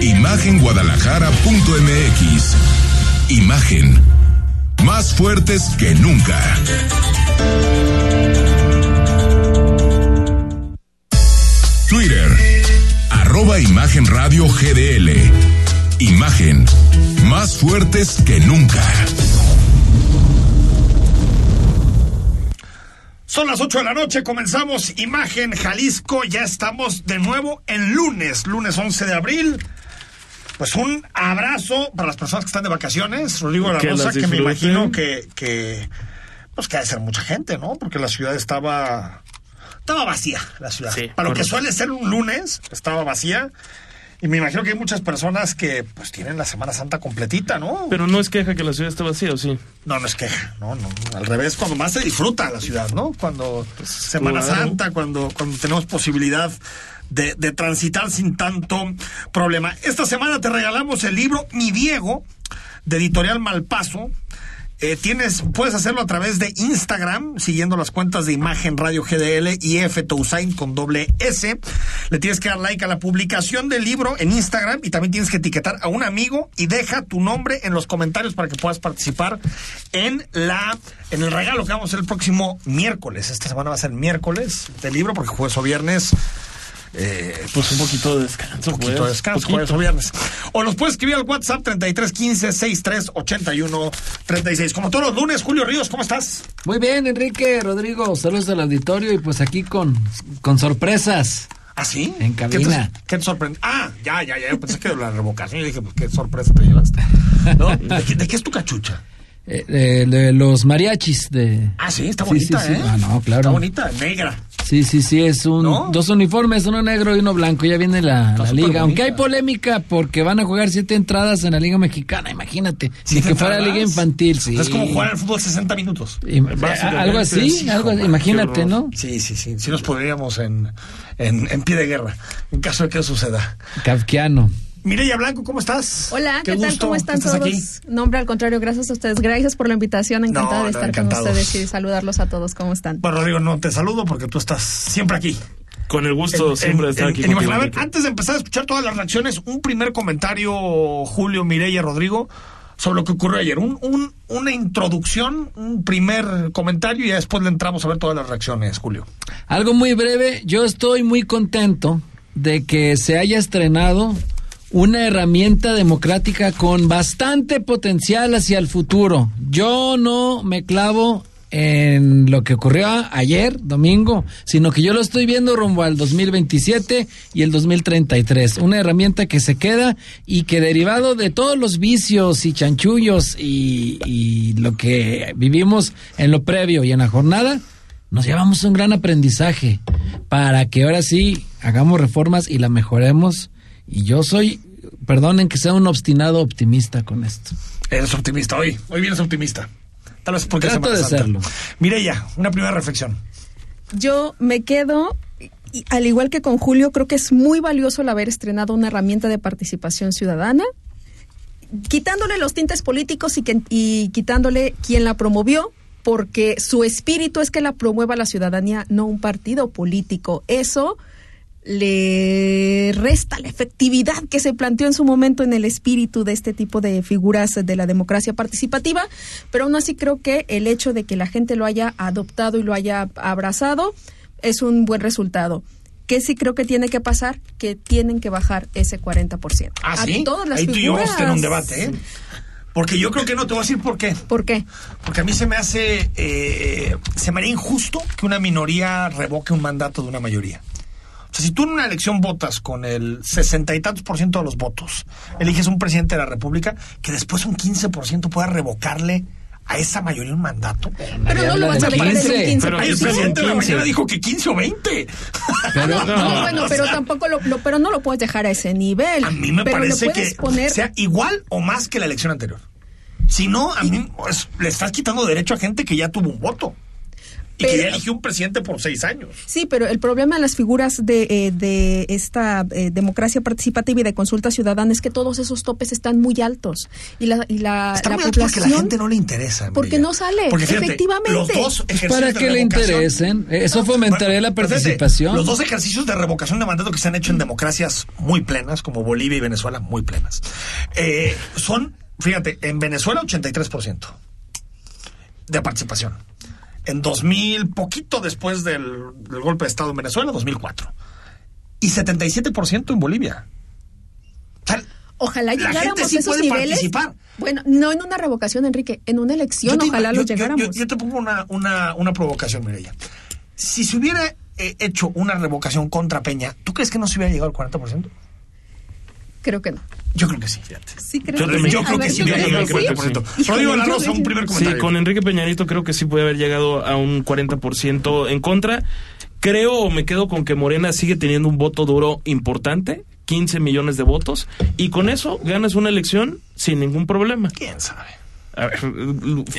Imagenguadalajara.mx Imagen. Más fuertes que nunca. Twitter. Arroba Imagen Radio GDL Imagen. Más fuertes que nunca. Son las 8 de la noche, comenzamos Imagen Jalisco, ya estamos de nuevo en lunes, lunes 11 de abril. Pues un abrazo para las personas que están de vacaciones, Rodrigo de la Que Rosa, que me imagino que, que, pues que ha de ser mucha gente, ¿no? Porque la ciudad estaba, estaba vacía, la ciudad. Sí, para lo que suele ser un lunes, estaba vacía. Y me imagino que hay muchas personas que pues tienen la Semana Santa completita, ¿no? Pero no es queja que la ciudad esté vacía, ¿o sí? No, no es queja, no, no. Al revés, cuando más se disfruta la ciudad, ¿no? Cuando pues, Semana claro. Santa, cuando, cuando tenemos posibilidad de, de transitar sin tanto problema. Esta semana te regalamos el libro Mi Diego, de Editorial Malpaso. Eh, tienes, puedes hacerlo a través de Instagram, siguiendo las cuentas de Imagen Radio GDL y F Tousain con doble S. Le tienes que dar like a la publicación del libro en Instagram y también tienes que etiquetar a un amigo y deja tu nombre en los comentarios para que puedas participar en la en el regalo que vamos a hacer el próximo miércoles. Esta semana va a ser miércoles del libro porque jueves o viernes eh, Pues un poquito de descanso, poquito pues. de descanso, Poquito. jueves o viernes. O nos puedes escribir al WhatsApp 3315 63 81 36. Como todos los lunes, Julio Ríos, ¿cómo estás? Muy bien, Enrique, Rodrigo, saludos al auditorio y pues aquí con, con sorpresas. ¿Ah, sí? En ¿Qué cabina. te, qué te sorprende? Ah, ya, ya, ya. Yo pensé que de la revocación. Yo dije, pues qué sorpresa te llevaste. ¿No? ¿De, qué, de qué es tu cachucha? Eh, de, de los mariachis de... Ah, sí, está bonita, sí, sí. ¿eh? Ah, no, claro. Está bonita, negra. Sí, sí, sí, es un ¿No? dos uniformes, uno negro y uno blanco. Ya viene la, la liga. Aunque hay polémica porque van a jugar siete entradas en la liga mexicana, imagínate. Si que fuera entradas. liga infantil, sí. Es como jugar al fútbol 60 minutos. Y- algo así, sí, algo, hijo, imagínate, ¿no? Sí, sí, sí. Sí nos podríamos en, en, en pie de guerra, en caso de que suceda. Kafkiano. Mireya Blanco, ¿cómo estás? Hola, ¿qué, tal? gusto ¿Cómo están todos? aquí. No, hombre, al contrario, gracias a ustedes. Gracias por la invitación. Encantada No, de estar encantados. con ustedes y saludarlos a todos. ¿Cómo están? Bueno, Rodrigo, no te saludo porque tú estás siempre aquí. Con el gusto En- siempre de estar en- aquí en contigo. A ver, antes de empezar a escuchar todas las reacciones, un primer comentario, Julio, Mireya, Rodrigo, sobre lo que ocurrió ayer. Un, un- una introducción, un primer comentario y ya después le entramos a ver todas las reacciones, Julio. Algo muy breve, yo estoy muy contento de que se haya estrenado una herramienta democrática con bastante potencial hacia el futuro. Yo no me clavo en lo que ocurrió ayer, domingo, sino que yo lo estoy viendo rumbo al 2027 y el 2033. Una herramienta que se queda y que derivado de todos los vicios y chanchullos y, lo que vivimos en lo previo y en la jornada, nos llevamos un gran aprendizaje para que ahora sí hagamos reformas y la mejoremos. Y yo soy, perdonen que sea un obstinado optimista con esto. Eres optimista hoy, hoy vienes optimista. Tal vez porque es Trato de Santa. serlo. Mireya, una primera reflexión. Yo me quedo, y al igual que con Julio, creo que es muy valioso el haber estrenado una herramienta de participación ciudadana, quitándole los tintes políticos y, que- y quitándole quien la promovió, porque su espíritu es que la promueva la ciudadanía, no un partido político. Eso le resta la efectividad que se planteó en su momento en el espíritu de este tipo de figuras de la democracia participativa, pero aún así creo que el hecho de que la gente lo haya adoptado y lo haya abrazado es un buen resultado. ¿Qué sí creo que tiene que pasar? Que tienen que bajar ese 40%. Ah, A sí. todas las Ahí tú y yo vamos a tener un figuras. debate, ¿eh? Porque yo creo que no te voy a decir por qué. ¿Por qué? Porque a mí se me hace, eh, se me haría injusto que una minoría revoque un mandato de una mayoría. Sea, si tú en una elección votas con el sesenta y tantos por ciento de los votos, eliges un presidente de la República, que después un 15 por ciento pueda revocarle a esa mayoría un mandato. Pero no lo vas a de dejar en un 15. 15. Pero el presidente de la 15. mañana dijo que 15 o 20. Pero, No, No. bueno, pero tampoco lo, lo- pero no lo puedes dejar a ese nivel. A mí me pero parece que poner sea igual o más que la elección anterior. Si no, a mí pues, le estás quitando derecho a gente que ya tuvo un voto. Y que ya eligió un presidente por seis años. Sí, pero el problema de las figuras de, eh, de esta eh, democracia participativa y de consulta ciudadana es que todos esos topes están muy altos y la, y la, Está la muy alto porque población la gente no le interesa. Porque no sale, Porque fíjate, efectivamente. Los dos Pues para que le interesen. Eso No, fomentaría la fíjate, participación. Los dos ejercicios de revocación de mandato que se han hecho en democracias muy plenas, como Bolivia y Venezuela, muy plenas, eh, son, fíjate, en Venezuela 83% de participación. En 2000, poquito después del, del golpe de Estado en Venezuela, 2004. Y 77% en Bolivia. Ojalá La llegáramos gente sí a esos puede niveles. participar. Bueno, no en una revocación, Enrique, en una elección, te- ojalá yo- yo- llegáramos. Yo, yo te pongo una, una, una provocación, Mireya. Si se hubiera eh, hecho una revocación contra Peña, ¿tú crees que no se hubiera llegado al 40%? Creo que no. Yo creo que sí, fíjate. Sí, creo Yo que también- sí. Yo creo que sí yo hubiera creo llegado al que sí. 40%. Híjole, Rodrigo un me- primer Sí, comentario. con Enrique Peñanito creo que sí puede haber llegado a un 40% en contra. Creo o me quedo con que Morena sigue teniendo un voto duro importante, 15 millones de votos, y con eso ganas una elección sin ningún problema. ¿Quién sabe? A ver,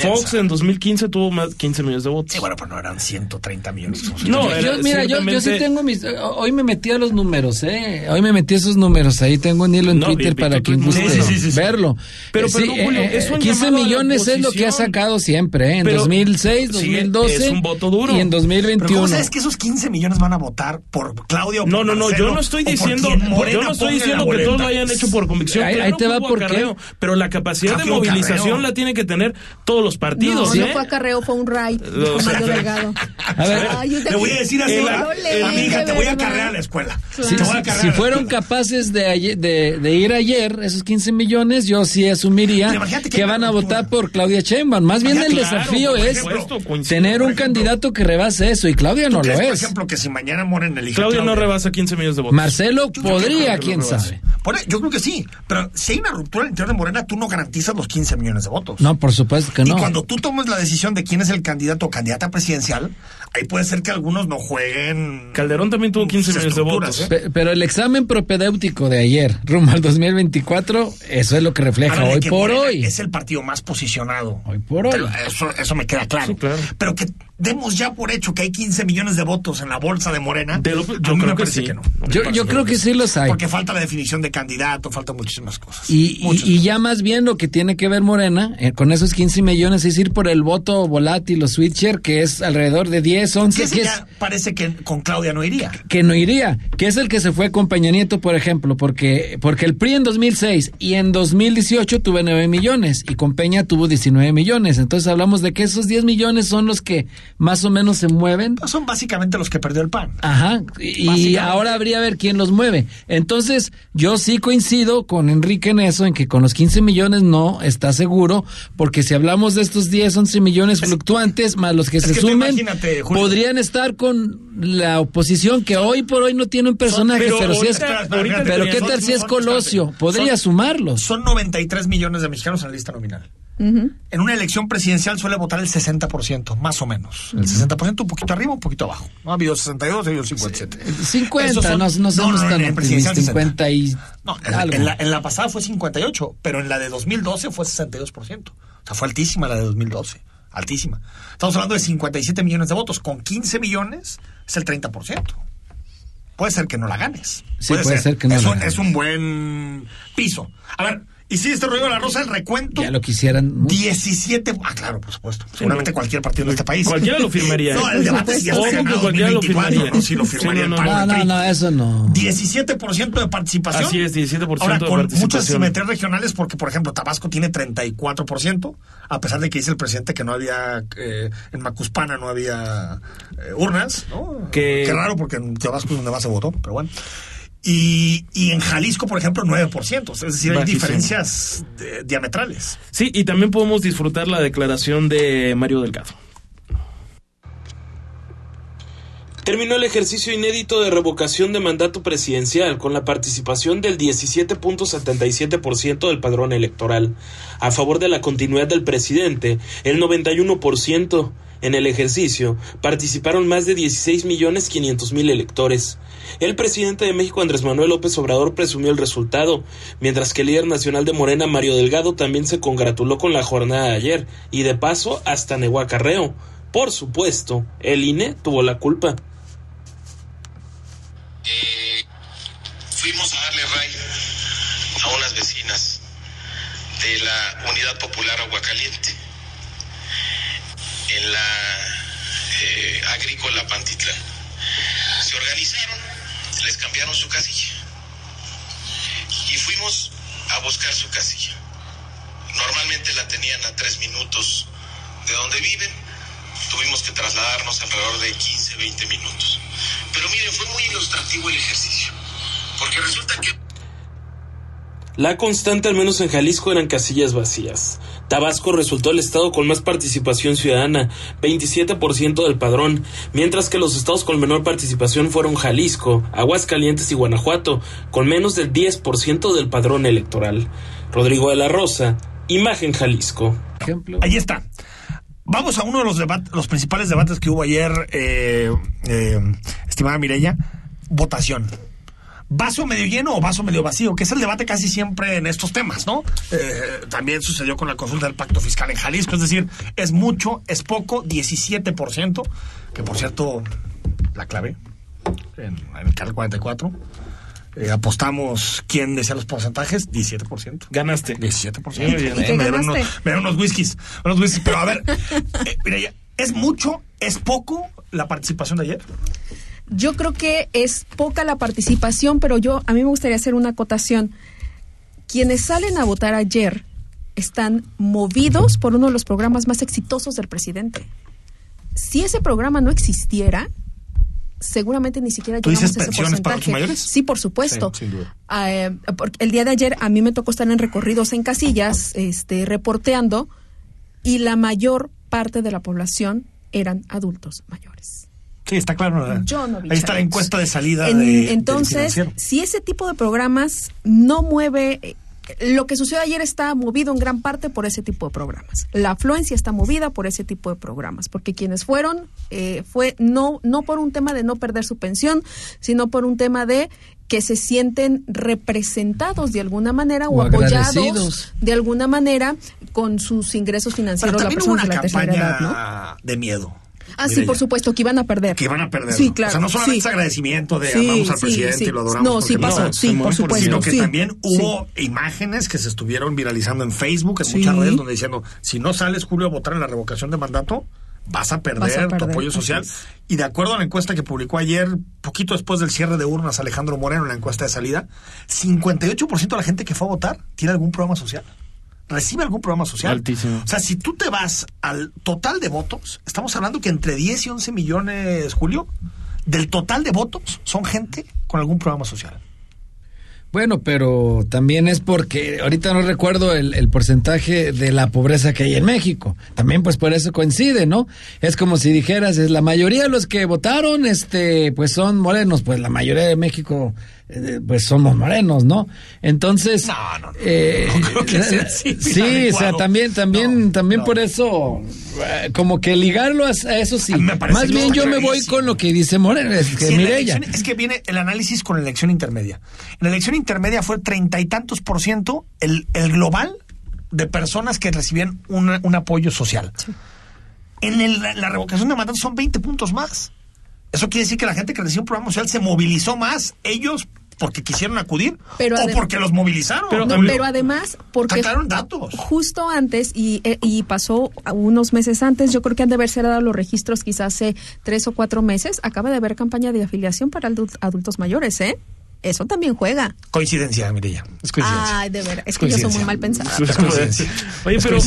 Fox en 2015 tuvo más 15 millones de votos. Sí, bueno, pues no eran 130 millones. No, Yo- era yo- mira, yo, yo sí tengo mis. Hoy me metí a los números, ¿eh? Hoy me metí a esos números. Ahí tengo un hilo en No, Twitter vi- vi para quien guste. Sí, sí, sí, verlo. Pero, Eh, perdón, Julio, es un 15 llamado a la millones es lo que ha sacado siempre, ¿eh? En Pero- 2006, sí, 2012 es un voto duro. y en Pero 2021. ¿cómo sabes que esos 15 millones van a votar por Claudia o por No, no, no, Marcelo yo no estoy diciendo, yo no estoy diciendo que todos lo hayan hecho por convicción. Ahí- te va hubo por qué. acarreo, Pero la capacidad de movilización la tienen que tener todos los partidos, No, ¿eh? no fue acarreo, fue un raid. O sea, Mario Delgado. A ver, Ay, yo Le voy a decir así, El- a el- a mi hija, de te voy a cargar a la escuela. Si, Te voy a si- si fueron capaces de, ayer- de, de ir ayer, esos 15 millones, yo sí asumiría que que van a votar por Claudia Sheinbaum. Más bien el desafío claro, es ejemplo, tener un ejemplo. candidato que rebase eso y Claudia no ¿Tú lo crees, por es. ejemplo, que si mañana elige a Claudia no rebasa 15 millones de votos. Marcelo Yo podría, quién sabe. Yo creo que sí, pero si hay una ruptura al interior de Morena, tú no garantizas los 15 millones de votos. No, por supuesto que Y no. cuando tú tomes la decisión de quién es el candidato o candidata presidencial, ahí puede ser que algunos no jueguen. Calderón también tuvo 15 sus millones de votos. ¿eh? Pe- Pero el examen propedéutico de ayer, rumbo al 2024, eso es lo que refleja hoy que por Morena hoy. Es el partido más posicionado. Hoy por hoy. Pero Eso, eso me queda claro. Sí, claro. Pero que demos ya por hecho que hay 15 millones de votos en la bolsa de Morena. De lo- yo creo que sí. que no. Yo, yo creo que sí los hay. Porque falta la definición de candidato, faltan muchísimas cosas. Y, y- y ya más bien lo que tiene que ver Morena eh, con esos 15 millones es ir por el voto volátil o switcher, que es alrededor de 10, Que 11, ese que es parece que con Claudia no iría. que no iría, que es el que se fue con Peña Nieto, por ejemplo, porque, porque el PRI en 2006 y en 2018 tuvo 9 millones y con Peña tuvo 19 millones. Entonces hablamos de que esos 10 millones son los que más o menos se mueven. Son básicamente los que perdió el PAN. Ajá, y ahora habría a ver quién los mueve. Entonces, yo sí coincido con Enrique en eso, en que con los 15 millones no está seguro, porque si hablamos de estos 10, 11 millones fluctuantes, más los que se sumen, imagínate, Julio. podrían estar con la oposición, que hoy por hoy no tiene un personaje, pero pero, si es, ahorita- pero ¿qué son- tal si es Colosio? Podría Son- sumarlos. Son 93 millones de mexicanos en la lista nominal. En una elección presidencial suele votar el 60%, más o menos. El 60% un poquito arriba, un poquito abajo. No ha habido 62, ha habido 57. 50, Esos son- no, no somos no, tan en presidencial optimistas, 50 y No, en, algo. en la, en la pasada fue 58, pero en la de 2012 fue 62%. O sea, fue altísima la de 2012. Altísima. Estamos hablando de 57 millones de votos. Con 15 millones es el 30%. Puede ser que no la ganes. Sí, puede ser que no es la ganes. Es un buen piso. A ver, y si este rollo de la rosa, el recuento. Ya lo quisieran. mucho. 17. Ah, claro, por supuesto. Seguramente no. cualquier partido de este país. Cualquiera lo firmaría, No, ¿eh? el debate si que Senado cualquiera lo 2024, firmaría. no, sí lo Sí, firmaría no, el no, PAN, No, no, no, eso no. 17% de participación. Así es, 17% Ahora, de con muchas simetrías regionales, porque, por ejemplo, Tabasco tiene 34%, a pesar de que dice el presidente que no había, eh, en Macuspana no había eh, urnas, ¿no? Que- Qué raro, porque en Tabasco es donde más se votó, pero bueno. Y, y en Jalisco, por ejemplo, 9%. Es decir, hay Bajísimo. diferencias eh, diametrales. Sí, y también podemos disfrutar la declaración de Mario Delgado. terminó el ejercicio inédito de revocación de mandato presidencial con la participación del 17.77% del padrón electoral. A favor de la continuidad del presidente, el 91%. En el ejercicio participaron más de 16 millones 500 mil electores. El presidente de México, Andrés Manuel López Obrador, presumió el resultado, mientras que el líder nacional de Morena, Mario Delgado, también se congratuló con la jornada de ayer y de paso hasta negó acarreo. Por supuesto, el INE tuvo la culpa. Eh, fuimos a darle ray a unas vecinas de la Unidad Popular Aguacaliente en la eh, agrícola Pantitlán. Se organizaron, les cambiaron su casilla y fuimos a buscar su casilla. Normalmente la tenían a tres minutos de donde viven, tuvimos que trasladarnos alrededor de 15, 20 minutos. Pero miren, fue muy ilustrativo el ejercicio, porque resulta que... La constante, al menos en Jalisco, eran casillas vacías. Tabasco resultó el estado con más participación ciudadana, 27% del padrón, mientras que los estados con menor participación fueron Jalisco, Aguascalientes y Guanajuato, con menos del 10% del padrón electoral. Rodrigo de la Rosa, Imagen Jalisco. Ejemplo. Ahí está. Vamos a uno de los, debates, los principales debates que hubo ayer, eh, eh, estimada Mireya, votación vaso medio lleno o vaso medio vacío, que es el debate casi siempre en estos temas, ¿no? Eh, también sucedió con la consulta del pacto fiscal en Jalisco, es decir, es mucho, es poco, 17%, que por cierto, la clave en, el canal 44. Eh, apostamos quién decía los porcentajes, 17%. Ganaste. 17%. me, dieron unos, me, dieron unos, whiskies, unos whiskies. Pero a ver, eh, mira, ¿es mucho, es poco la participación de ayer? Yo creo que es poca la participación, pero yo a mí me gustaría hacer una acotación. Quienes salen a votar ayer están movidos por uno de los programas más exitosos del presidente. Si ese programa no existiera, seguramente ni siquiera ¿Tú dices pensiones para los mayores? Sí, por supuesto. Ah, porque el día de ayer a mí me tocó estar en recorridos en casillas, este, reporteando, y la mayor parte de la población eran adultos mayores. Sí, está claro. Ahí está la encuesta de salida. entonces, si ese tipo de programas no mueve eh, lo que sucedió ayer está movido en gran parte por ese tipo de programas. La afluencia está movida por ese tipo de programas, porque quienes fueron eh, fue no no por un tema de no perder su pensión, sino por un tema de que se sienten representados de alguna manera o, apoyados de alguna manera con sus ingresos financieros. Pero también la una campaña de miedo. Ah, sí, por supuesto, que iban a perder. Que iban a perder. Sí, claro. O sea, no solamente sí. agradecimiento de amamos al presidente y lo adoramos. No, sí pasó, sí, por supuesto. Sino que también hubo imágenes que se estuvieron viralizando en Facebook, en muchas redes, donde diciendo, si no sales, Julio, a votar en la revocación de mandato, vas a perder, tu apoyo social. Y de acuerdo a la encuesta que publicó ayer, poquito después del cierre de urnas, Alejandro Moreno, en la encuesta de salida, 58% de la gente que fue a votar tiene algún programa social recibe algún programa social. Altísimo. O sea, si tú te vas al total de votos, estamos hablando que entre 10 y 11 millones, Julio, del total de votos son gente con algún programa social. Bueno, pero también es porque ahorita no recuerdo el, el, porcentaje de la pobreza que hay en México. También pues por eso coincide, ¿no? Es como si dijeras, es la mayoría de los que votaron, este, pues son morenos, pues la mayoría de México eh, pues somos morenos, ¿no? Entonces, no, no, no, eh, sí, o sea, también, también, también por eso, eh, como que ligarlo a, eso sí. Más bien yo me voy con lo que dice Moreno, es que elección, Es que viene el análisis con la elección intermedia. En la elección intermedia fue treinta y tantos por ciento el, el global de personas que recibían un, un apoyo social. En el, la revocación de mandato son 20 puntos más. Eso quiere decir que la gente que recibió un programa social se movilizó más, ellos porque quisieron acudir o porque los movilizaron. Pero, pero además, porque datos. justo antes y, eh, y pasó unos meses antes, yo creo que han de haberse dado los registros quizás hace tres o cuatro meses, acaba de haber campaña de afiliación para adultos mayores, ¿eh? Eso también juega. Coincidencia, Mirella. Es coincidencia. Ay, de verdad. Es, que yo soy muy mal pensada. Es coincidencia. Oye, pero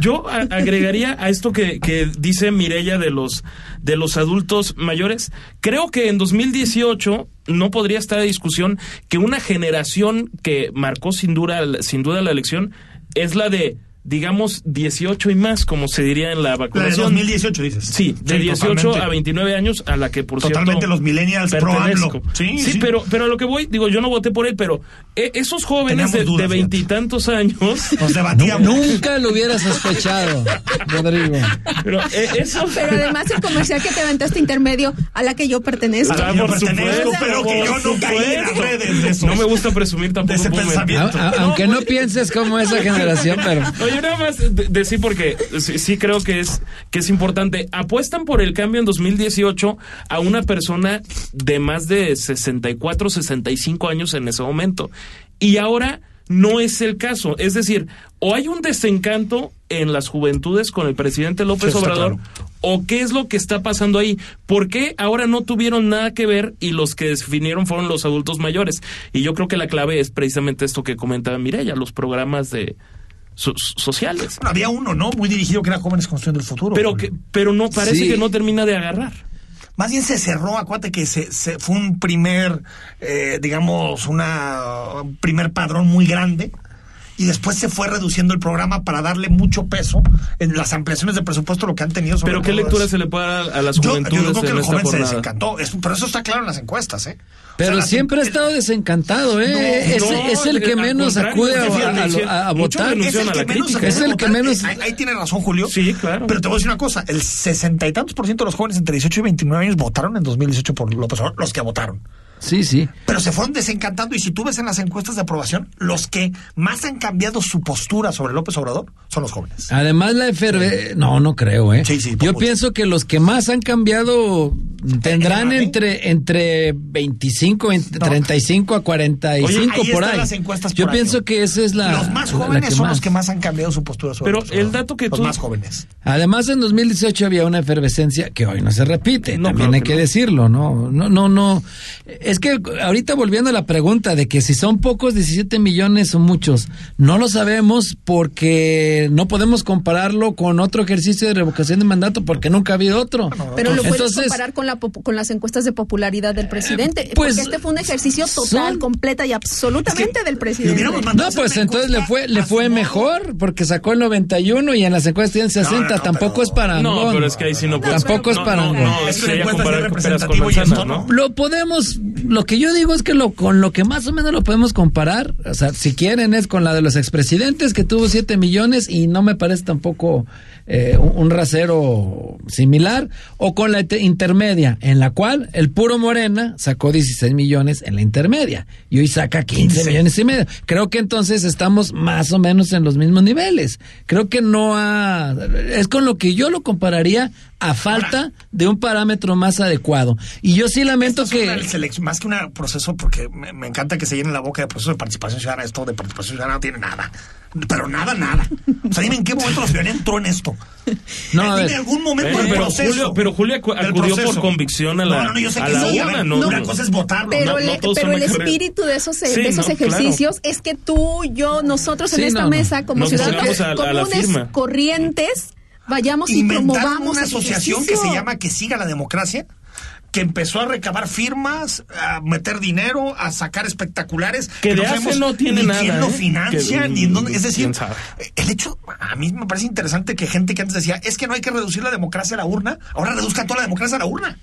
yo agregaría a esto que, que dice Mirella de los, de los adultos mayores. Creo que en 2018 no podría estar a discusión que una generación que marcó sin duda, sin duda la elección es la de digamos, 18 y más, como se diría en la La de vacunación. 2018, dices. Sí, de 18 totalmente. a 29 años, a la que por Totalmente cierto. los millennials pro pertenezco. AMLO. Sí, Sí, sí. pero pero a lo que voy, digo, yo no voté por él, pero eh, esos jóvenes Teníamos de- veintitantos años, Nos debatíamos. Nunca lo hubiera sospechado, Rodrigo. pero eh, eso. Pero además el comercial que te aventaste intermedio a la que yo pertenezco. A la Ah, que yo por pertenezco, supuesto, pero que yo no caí en las redes de. No me gusta presumir de tampoco. ese un momento. pensamiento. A- a- aunque no pienses como esa generación, pero Oye, nada más de- decir porque sí, sí creo que es que es importante. Apuestan por el cambio en 2018 a una persona de más de 64, 65 años en ese momento. Y ahora no es el caso. Es decir, o hay un desencanto en las juventudes con el presidente López Sí, Obrador, claro. o qué es lo que está pasando ahí. ¿Por qué ahora no tuvieron nada que ver y los que definieron fueron los adultos mayores? Y yo creo que la clave es precisamente esto que comentaba Mireya, los programas de so- sociales. Bueno, había uno, ¿no? Muy dirigido que era Jóvenes Construyendo el Futuro. Pero que, pero no, parece Sí. que no termina de agarrar. Más bien se cerró, acuérdate que se, se- fue un primer, eh, digamos, una, un primer padrón muy grande. Y después se fue reduciendo el programa para darle mucho peso en las ampliaciones de presupuesto lo que han tenido. sobre Pero qué lectura se le puede dar a las Yo, yo juventudes creo que el joven se desencantó. Es- pero eso está claro en las encuestas, ¿eh? O pero sea, siempre ha estado desencantado, ¿eh? No, es, no, es el que menos acude a, fíjate, a- a- a muchos votar. Es el a que la menos Es puede el que votar. menos- Ahí, ahí tiene razón, Julio. Sí, claro. Pero te voy a decir una cosa: el sesenta y tantos por ciento de los jóvenes entre 18 y 29 años votaron en 2018 por López Obrador, los que votaron. Sí, sí. Pero se fueron desencantando y si tú ves en las encuestas de aprobación, los que más han cambiado su postura sobre López Obrador son los jóvenes. Además la FRB, no, no creo, ¿eh? Sí, sí, Yo mucho. pienso que los que más han cambiado tendrán entre entre 25, entre No. 35 a 45 Oye, ahí por están ahí. las encuestas Yo pienso que esa es la los más la jóvenes que son más. los que más han cambiado su postura sobre Pero López Obrador. el dato que los tú- más jóvenes. Además, en 2018 había una efervescencia que hoy no se repite, No, también claro hay que que no. decirlo, ¿no? No, no, no. Es que ahorita volviendo a la pregunta de que si son pocos 17 millones o muchos, no lo sabemos porque no podemos compararlo con otro ejercicio de revocación de mandato porque nunca ha habido otro. Pero lo puedes Entonces, comparar con, la, con las encuestas de popularidad del presidente. pues, porque este fue un ejercicio total, son- completa y absolutamente del presidente. hubiéramos mandado No, pues entonces le fue le fue mejor porque sacó el 91 y en las encuestas tiene 60, No, no, no, tampoco pero- es para No, pero es que ahí sí no puedes. Tampoco es no, para- No, no, Es que comparar es con no. ¿no? Lo podemos, lo que yo digo es que lo, con lo que más o menos lo podemos comparar, o sea, si quieren es con la de los expresidentes que tuvo 7 millones y no me parece tampoco eh, un, rasero similar, o con la inter- intermedia, en la cual el puro Morena sacó 16 millones en la intermedia y hoy saca 15, 15. millones y medio. Creo que entonces estamos más o menos en los mismos niveles. Creo que no ha, es con lo que yo lo compararía a falta de un parámetro más adecuado. Y yo sí lamento es que... más que un proceso, porque me, me encanta que se llene la boca de proceso de participación ciudadana. Esto de participación ciudadana no tiene nada. Pero nada, nada. O sea, dime en qué momento la ciudadanía entró en esto. No, a dime en algún momento Bueno, del pero proceso. Julio- pero Julio acudió por proceso. convicción a la- No, no, yo sé a que la sí, a ver, no- Una cosa es votarlo. Pero, no, el, no todos pero el espíritu de esos, Sí, de esos no, claro. ejercicios es que tú, yo, nosotros en Sí, esta mesa, como Nos ciudadanos a- a comunes, firma. corrientes, vayamos y promovamos una asociación que ejercicio. se llama Que Siga la Democracia, que empezó a recabar firmas, a meter dinero, a sacar espectaculares. Que de no hace no tiene ni nada, quién lo ¿eh? financia, Que- ni en dónde. Es decir, el hecho, a mí me parece interesante que gente que antes decía, es que no hay que reducir la democracia a la urna, ahora reduzcan toda la democracia a la urna.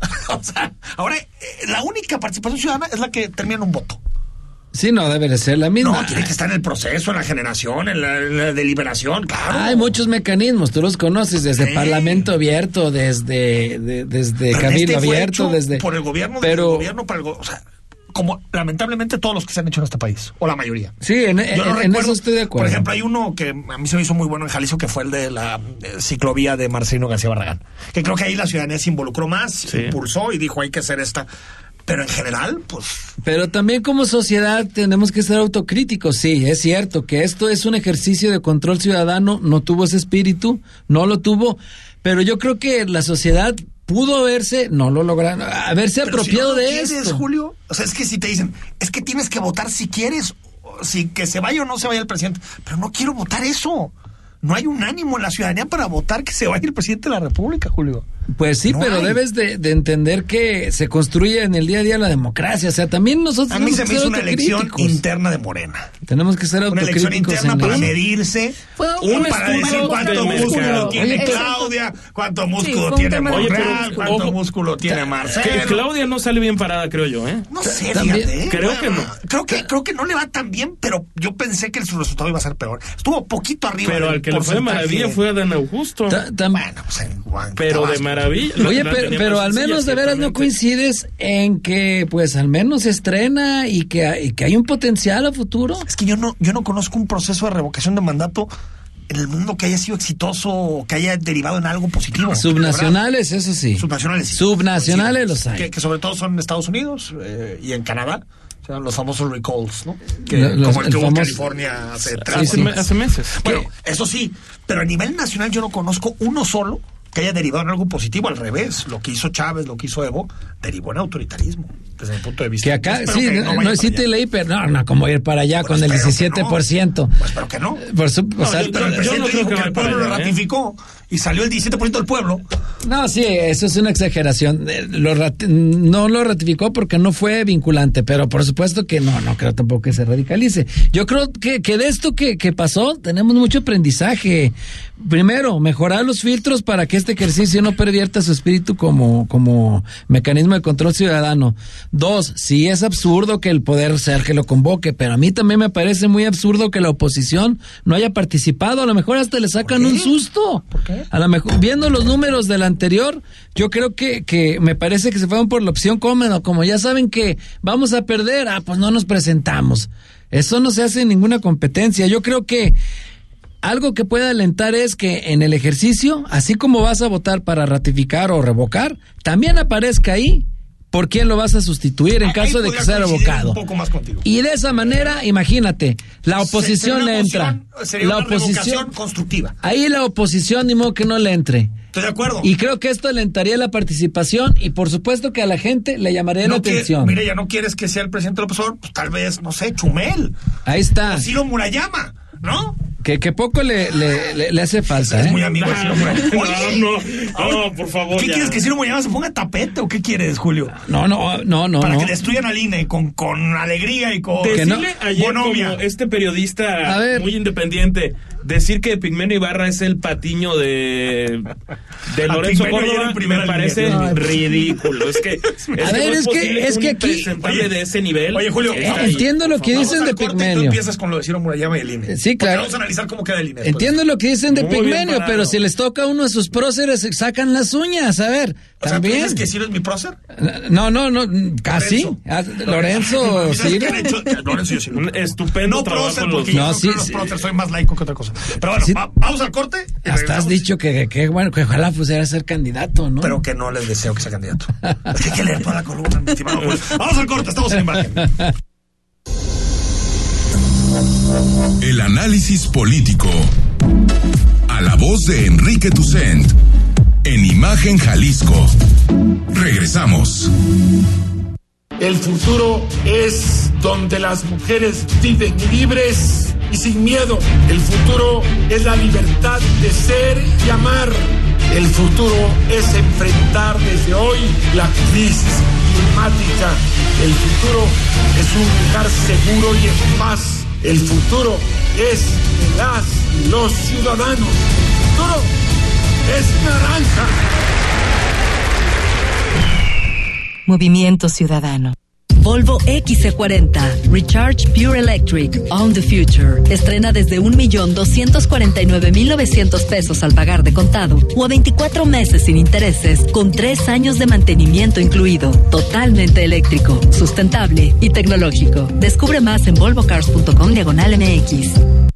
o sea, ahora eh, la única participación ciudadana es la que termina en un voto. Sí, no, debe de ser la misma. No, tiene que estar en el proceso, en la generación, en la, en la deliberación, claro. Hay muchos mecanismos, tú los conoces, desde. Parlamento abierto, desde, de- desde Cabildo este fue abierto, hecho desde... por el gobierno, desde pero, el gobierno para el go- o sea, como lamentablemente todos los que se han hecho en este país, o la mayoría. Sí, en, no en recuerdo, eso estoy de acuerdo. Por ejemplo, hay uno que a mí se me hizo muy bueno en Jalisco, que fue el de la eh, ciclovía de Marcelino García Barragán. Que creo que ahí la ciudadanía se involucró más, Sí. impulsó y dijo hay que hacer esta. Pero en general, pues Pero también como sociedad tenemos que ser autocríticos. Sí, es cierto que esto es un ejercicio de control ciudadano, no tuvo ese espíritu, no lo tuvo, pero yo creo que la sociedad pudo haberse, no lo lograron, haberse Pero si apropiado no lo de quieres, esto. Julio, o sea, es que si te dicen, es que tienes que votar si quieres, si que se vaya o no se vaya el presidente, pero no quiero votar eso. No hay un ánimo en la ciudadanía para votar que se vaya el presidente de la República, Julio. Pues sí, No pero hay. debes de, de entender que se construye en el día a día la democracia. O sea, también nosotros A mí se que me hizo una elección autocríticos. interna de Morena. Tenemos que ser Una elección autocríticos interna en para medirse, Fue un para decir cuánto músculo tiene. Claudia, cuánto músculo tiene Monreal, cuánto ojo, músculo tiene Que Marcelo. Claudia no sale bien parada, creo yo, ¿eh? No sé, También- fíjate. ¿eh? creo que no. Creo que, creo que no le va tan bien, pero yo pensé que su resultado iba a ser peor. Estuvo poquito arriba. Pero al que le fue de maravilla fue a Dan Augusto. Bueno, pues en Pero de Tabasco. Maravilla. Oye, La- la pero, pero al menos de veras no coincides en que, pues, al menos se estrena y que, y que hay un potencial a futuro. Es que yo no, yo no conozco un proceso de revocación de mandato en el mundo que haya sido exitoso o que haya derivado en algo positivo. Subnacionales, eso sí. Subnacionales. sí. Subnacionales Sí, los hay. Que, que sobre todo son en Estados Unidos eh, y en Canadá. O sea, los famosos recalls, ¿no? Que, los- como el que hubo en California hace tres Hace, me- meses. hace meses. Bueno, eso sí, pero a nivel nacional yo no conozco uno solo que haya derivado en algo positivo. Al revés, lo que hizo Chávez, lo que hizo Evo, derivó en autoritarismo, desde mi punto de vista. Que acá, Espero sí, que no, vaya no, sí para te allá. leí, pero no, no, como ir para allá Bueno, con el espero que 17%. no. Pues espero que no. Por su- o No, sea, yo- Pero el presidente dijo que que, el pueblo lo ¿eh? ratificó y salió el 17% del pueblo. No, sí, eso es una exageración. Eh, Lo no lo ratificó porque no fue vinculante, pero por supuesto que no, no creo tampoco que se radicalice. Yo creo que, que de esto que, que pasó tenemos mucho aprendizaje. Primero, mejorar los filtros para que este ejercicio no pervierta su espíritu como, como mecanismo de control ciudadano. Dos, sí es absurdo que el poder sea el que lo convoque, pero a mí también me parece muy absurdo que la oposición no haya participado. A lo mejor hasta le sacan un susto. A lo mejor, viendo los números del anterior, yo creo que, que me parece que se fueron por la opción cómoda. Como ya saben que vamos a perder, ah, pues no nos presentamos. Eso no se hace en ninguna competencia. Yo creo que algo que puede alentar es que en el ejercicio, así como vas a votar para ratificar o revocar, también aparezca ahí por quién lo vas a sustituir en caso de que sea revocado. Y de esa manera, imagínate, la oposición sería le entra. Sería La una oposición, constructiva. ahí la oposición ni modo que no le entre. Estoy de acuerdo. Y creo que esto alentaría la participación y por supuesto que a la gente le llamaría la atención. mire, ya no quieres que sea el presidente López Obrador, pues tal vez, no sé, Chumel, Ahí está. Ciro Murayama, ¿no? Que, que poco le, le, le- le hace falta, Es ¿eh? muy amigo de Ciro Murayama. No, Oye, no, no, por favor. ¿Qué ya. quieres que Ciro Murayama se ponga tapete o qué quieres, Julio? No, no, no, no. Para no. que destruyan al INE con, con alegría y con Que no- Decirle ayer bonomia. como este periodista A ver. muy independiente, decir que Pigmenio Ibarra es el patiño de, de A Lorenzo ayer Córdoba en primera me parece línea. ridículo. Es que, es A ver, no es que- posible es un que aquí- impresentable Oye, de ese nivel. Oye, Julio, eh, ahí. entiendo lo que Vamos dicen al de corte y tú Pigmenio. empiezas con lo de Ciro Murayama y el INE. Sí, Porque claro. Vamos a analizar cómo queda el INE. después. Entiendo lo que dicen de Muy Pigmenio, pero si les toca a uno de sus próceres, sacan las uñas. A ver, O sea, ¿tú también. dices que Ciro es mi prócer? No, no, no, casi. Lorenzo. Ah, Lorenzo, ¿Sabes sí. qué han hecho? Lorenzo y yo sí. Un estupendo No prócer, porque yo No, no, sí, los sí. próceres, soy más laico que otra cosa. Pero bueno, Sí. va- vamos al corte. Hasta has dicho que, que, bueno, que ojalá pudiera ser candidato, ¿no? Pero que no les deseo que sea candidato. es que hay que leer toda la columna, mi estimado. Vamos al corte, estamos en imagen. El análisis político. A la voz de Enrique Tucent. En Imagen Jalisco. Regresamos. El futuro es donde las mujeres viven libres y sin miedo. El futuro es la libertad de ser y amar. El futuro es enfrentar desde hoy la crisis climática. El futuro es un lugar seguro y en paz. El futuro es de las los ciudadanos. El futuro es naranja. Movimiento Ciudadano. Volvo XC40 Recharge Pure Electric On the Future. Estrena desde 1.249.900 pesos al pagar de contado o a 24 meses sin intereses con 3 años de mantenimiento incluido. Totalmente eléctrico, sustentable y tecnológico. Descubre más en volvocars.com diagonal MX.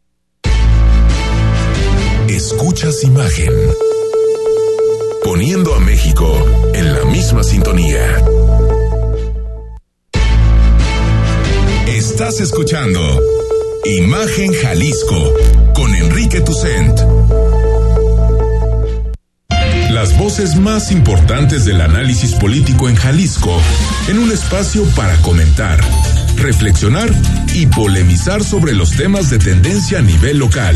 Escuchas Imagen. poniendo a México en la misma sintonía. Estás escuchando Imagen Jalisco con Enrique Tucent. Las voces más importantes del análisis político en Jalisco en un espacio para comentar, reflexionar y polemizar sobre los temas de tendencia a nivel local,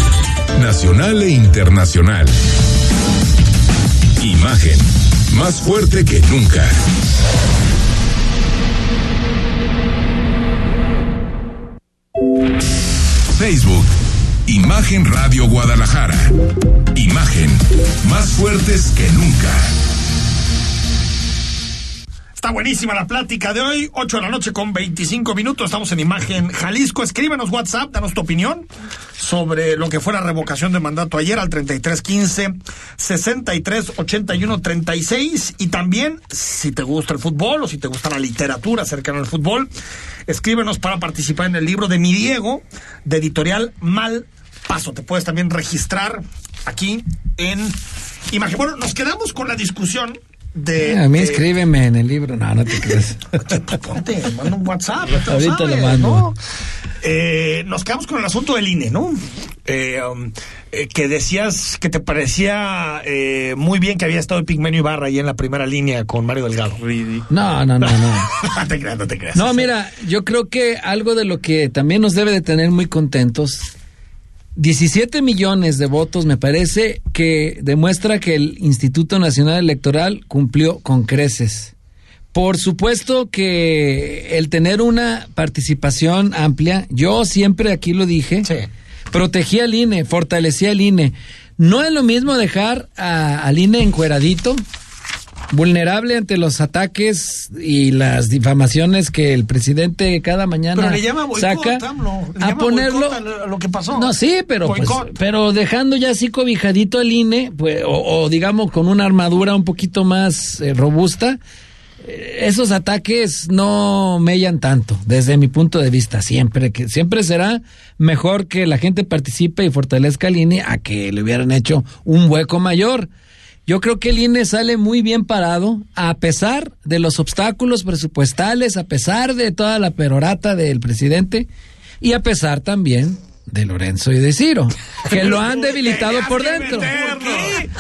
nacional e internacional. Imagen, más fuerte que nunca. Facebook, Imagen Radio Guadalajara. Imagen, más fuertes que nunca. Está buenísima la plática de hoy, 8 de la noche con 25 minutos. Estamos en Imagen Jalisco. Escríbenos WhatsApp, danos tu opinión sobre lo que fue la revocación de mandato ayer al 3315 63 81 36. Y también, si te gusta el fútbol o si te gusta la literatura cercana al fútbol, escríbenos para participar en el libro de mi Diego, de editorial Mal Paso. Te puedes también registrar aquí en Imagen. Bueno, nos quedamos con la discusión de. a mí eh, escríbeme en el libro. No, no te creas. Oye, pues ponte, manda un WhatsApp. Ahorita sabes, lo mando. ¿no? Eh, nos quedamos con el asunto del INE, ¿no? Eh, um, eh, que decías que te parecía eh, muy bien que había estado el Pigmenio Ibarra ahí en la primera línea con Mario Delgado. No, no, no, no. no te creas, no te creas. No, mira, yo creo que algo de lo que también nos debe de tener muy contentos, 17 millones de votos me parece que demuestra que el Instituto Nacional Electoral cumplió con creces. Por supuesto que el tener una participación amplia, yo siempre aquí lo dije, protegía al INE, fortalecía al INE. No es lo mismo dejar a- al INE encueradito, vulnerable ante los ataques y las difamaciones que el presidente cada mañana Pero le llama boicot, saca AMLO, le a llama ponerlo a lo- que pasó. no sí pero pues, pero dejando ya así cobijadito al INE pues, o, o digamos con una armadura un poquito más eh, robusta eh, esos ataques no mellan tanto desde mi punto de vista. Siempre que siempre será mejor que la gente participe y fortalezca al INE a que le hubieran hecho un hueco mayor yo creo que el INE sale muy bien parado, a pesar de los obstáculos presupuestales, a pesar de toda la perorata del presidente y a pesar también de Lorenzo y de Ciro, que lo han debilitado por dentro.